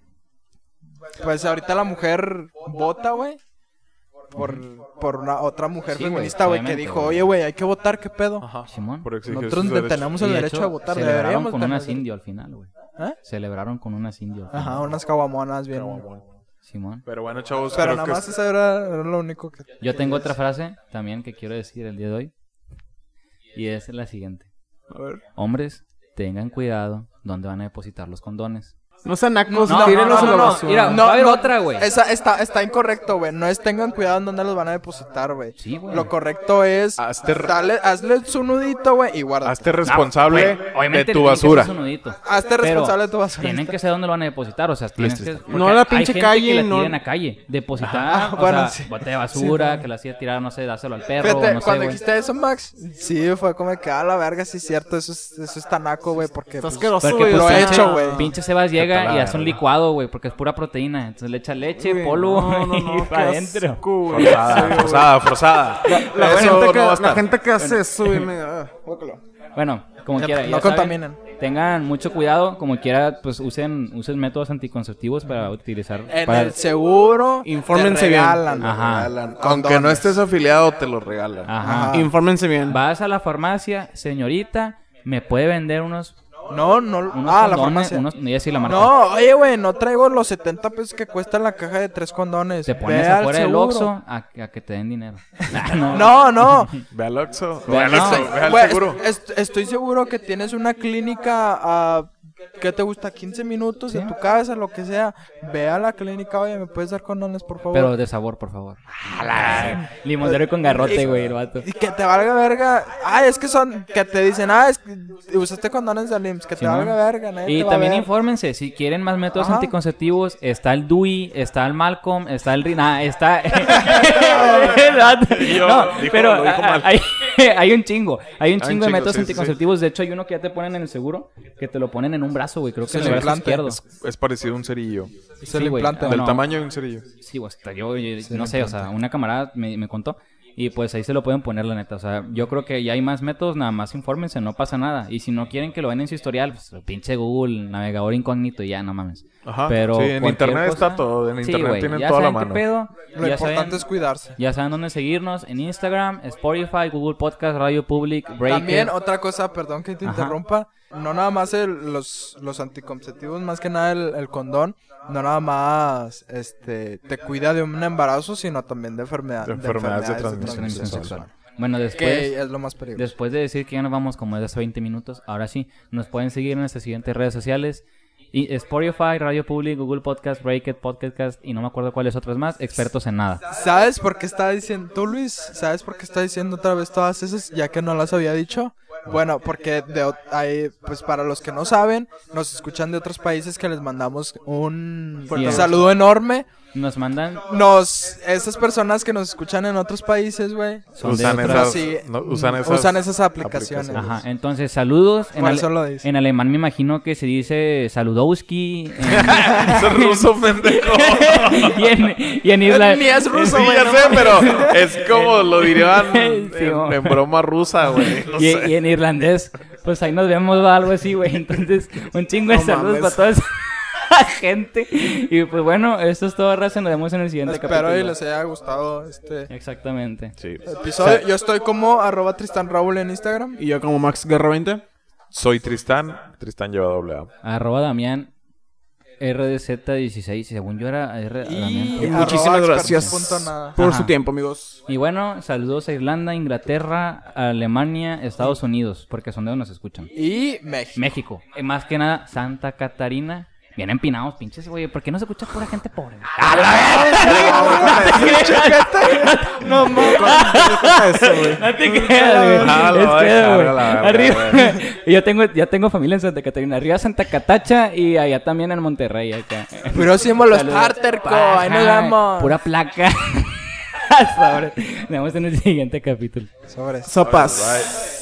pues ahorita la mujer vota, güey. Por, por una otra mujer Sí, feminista, güey, que dijo, oye, güey, hay que votar, ¿qué pedo? Ajá. Simón. Nosotros sus derechos. tenemos Y el de derecho a votar, Celebraron deberíamos con unas indio al final, güey. ¿Eh? Celebraron con unas indio. Ajá, unas caguamonas bien. Simón. Pero bueno, chavos, Pero creo nada que más es- eso era, era lo único que... Yo tengo otra frase también que quiero decir el día de hoy. Y es la siguiente. A ver. Hombres, tengan cuidado donde van a depositar los condones. No sean nacos, No, tírenlos no, a no, la no, basura. mira, va a haber otra, güey. Esa está, está incorrecto, güey. No es tengan cuidado en dónde los van a depositar, güey. Sí, güey. Lo correcto es Hazte- dale, hazle su nudito, güey, y guarda. hazte responsable Ah, güey, de tu basura. su nudito. Hazte Pero responsable de tu basura. Tienen que saber dónde lo van a depositar, o sea, tienes que... No a la hay pinche gente calle, que la no- tiran a calle. Depositar, Ah, o bueno, sea, sí. bote de basura, que la hacía tirar, no sé, dáselo al perro, Fíjate, no sé, cuando dijiste eso, Max, sí, fue como que, a la verga, sí es cierto, eso es, eso es tanaco, güey, porque... Está pues, asqueroso, güey. lo he hecho, güey. Pinche Sebas llega Y hace un licuado, güey, porque es pura proteína. Entonces le echa leche, polvo no, no, no, y para adentro. Forzada, forzada, forzada. La, Eso gente que, la gente que hace eso, güey, me... ah. Bueno, como quiera. no ya saben, contaminen. tengan mucho cuidado, como quiera, pues usen, usen métodos anticonceptivos para utilizar. En para- el seguro, Infórmense bien. regalan. Ajá. Aunque Condones. no estés afiliado, te lo regalan. Ajá. Ajá. Infórmense bien. Vas a la farmacia, señorita, me puede vender unos No, no. Unos ah, la farmacia. unos, no voy a decir la marca. No, oye, güey, no traigo los 70 pesos que cuesta la caja de tres condones. Te pones Ve afuera del. Oxxo a, a que te den dinero. No. No, no. Ve al Oxxo. Ve al Oxxo. Ve al seguro. est- est- estoy seguro que tienes una clínica a... ¿Qué te gusta? 15 minutos en tu casa, lo que sea. Ve a la clínica, oye, ¿me puedes dar condones, por favor? Pero de sabor, por favor. Limonero con garrote, güey, el vato. Y que te valga verga. Ah, es que son... Que te dicen, ah, es que usaste condones de LIMS. Que te valga verga, nadie Y te también infórmense, si quieren más métodos Ajá. anticonceptivos, está el DUI, está el Malcolm, está el Rina, está... El vato. Yo, no, dijo- pero lo dijo mal. hay, hay un chingo, hay un Hay un chingo de métodos sí, sí, sí. anticonceptivos. De hecho, hay uno que ya te ponen en el seguro, que te lo ponen en un brazo, güey, creo que Es en el el brazo izquierdo. Es, es parecido a un cerillo. Es el Sí, implante. Del no. tamaño de un cerillo. Sí, güey, yo- no sé, o sea, una camarada me, me contó. Y pues ahí se lo pueden poner, la neta. O sea, yo creo que ya hay más métodos, nada más infórmense, no pasa nada. Y si no quieren que lo vean en su historial, pues pinche Google, navegador incógnito y ya, no mames. Ajá. Pero sí, en internet cosa- está todo. En Sí, internet güey, tienen ya toda la saben qué mano. pedo, Lo ya importante saben, es cuidarse. ya saben dónde seguirnos, en Instagram, Spotify, Google Podcast, Radio Public, Breaker. También otra cosa, perdón que te Ajá. interrumpa, no nada más el- los, los anticonceptivos, más que nada el, el condón, no nada más este te cuida de un embarazo, sino también de, enfermedad, De enfermedades de transmisión Transmisión sexual. sexual. Bueno, después... es lo más peligroso. Después de decir que ya nos vamos como de hace 20 minutos, ahora sí, nos pueden seguir en nuestras siguientes redes sociales. Y Spotify, Radio Public, Google Podcast, Breakit, Podcast y no me acuerdo cuáles otras más, expertos en nada. ¿Sabes por qué está diciendo tú, Luis? ¿Sabes por qué está diciendo otra vez todas esas, ya que no las había dicho? Bueno, porque de, ot- hay, pues para los que no saben, nos escuchan de otros países que les mandamos un Fuerte saludo enorme. Nos mandan Nos, esas personas que nos escuchan en otros países, güey, son de Usan esas, Sí, no, usan esas, usan esas aplicaciones. Ajá, entonces saludos. En, ale- lo dice. en alemán me imagino que se dice saludowski. Es ruso, pendejo. En- y en, y en Isla- Ni es ruso, Sí, güey. ya no sé, pero es como lo dirían en, Sí, en broma rusa, güey. No y, sé. y en irlandés, pues ahí nos vemos o algo así, güey. Entonces, un chingo de No saludos mames. para toda esa gente. Y pues bueno, esto es todo, raza. Nos vemos en el siguiente Espero capítulo. y les haya gustado este Exactamente. Sí. episodio. Yo estoy como arroba Tristan Raúl en Instagram. Y yo como Max Guerra 20. Soy Tristán. Tristán lleva doble A. Arroba Damián RDZ16. Según yo era R. Y Muchísimas gracias por Ajá. su tiempo, amigos. Y bueno, saludos a Irlanda, Inglaterra, Alemania, Estados Unidos, porque son de donde nos escuchan. Y México. México. Más que nada, Santa Catarina. Bien empinados, pinches, güey. ¿Por qué no se escucha pura gente pobre? No mames. Eso, güey. No te creas, güey. A a la yo tengo, ya tengo familia en Santa Catarina. Arriba Santa Catacha y allá también en Monterrey. Acá. Pero símbolo Saludos. starter, co. Ahí nos vemos. Pura placa. Sobre. Nos vemos en el siguiente capítulo. Sobres. Sopas.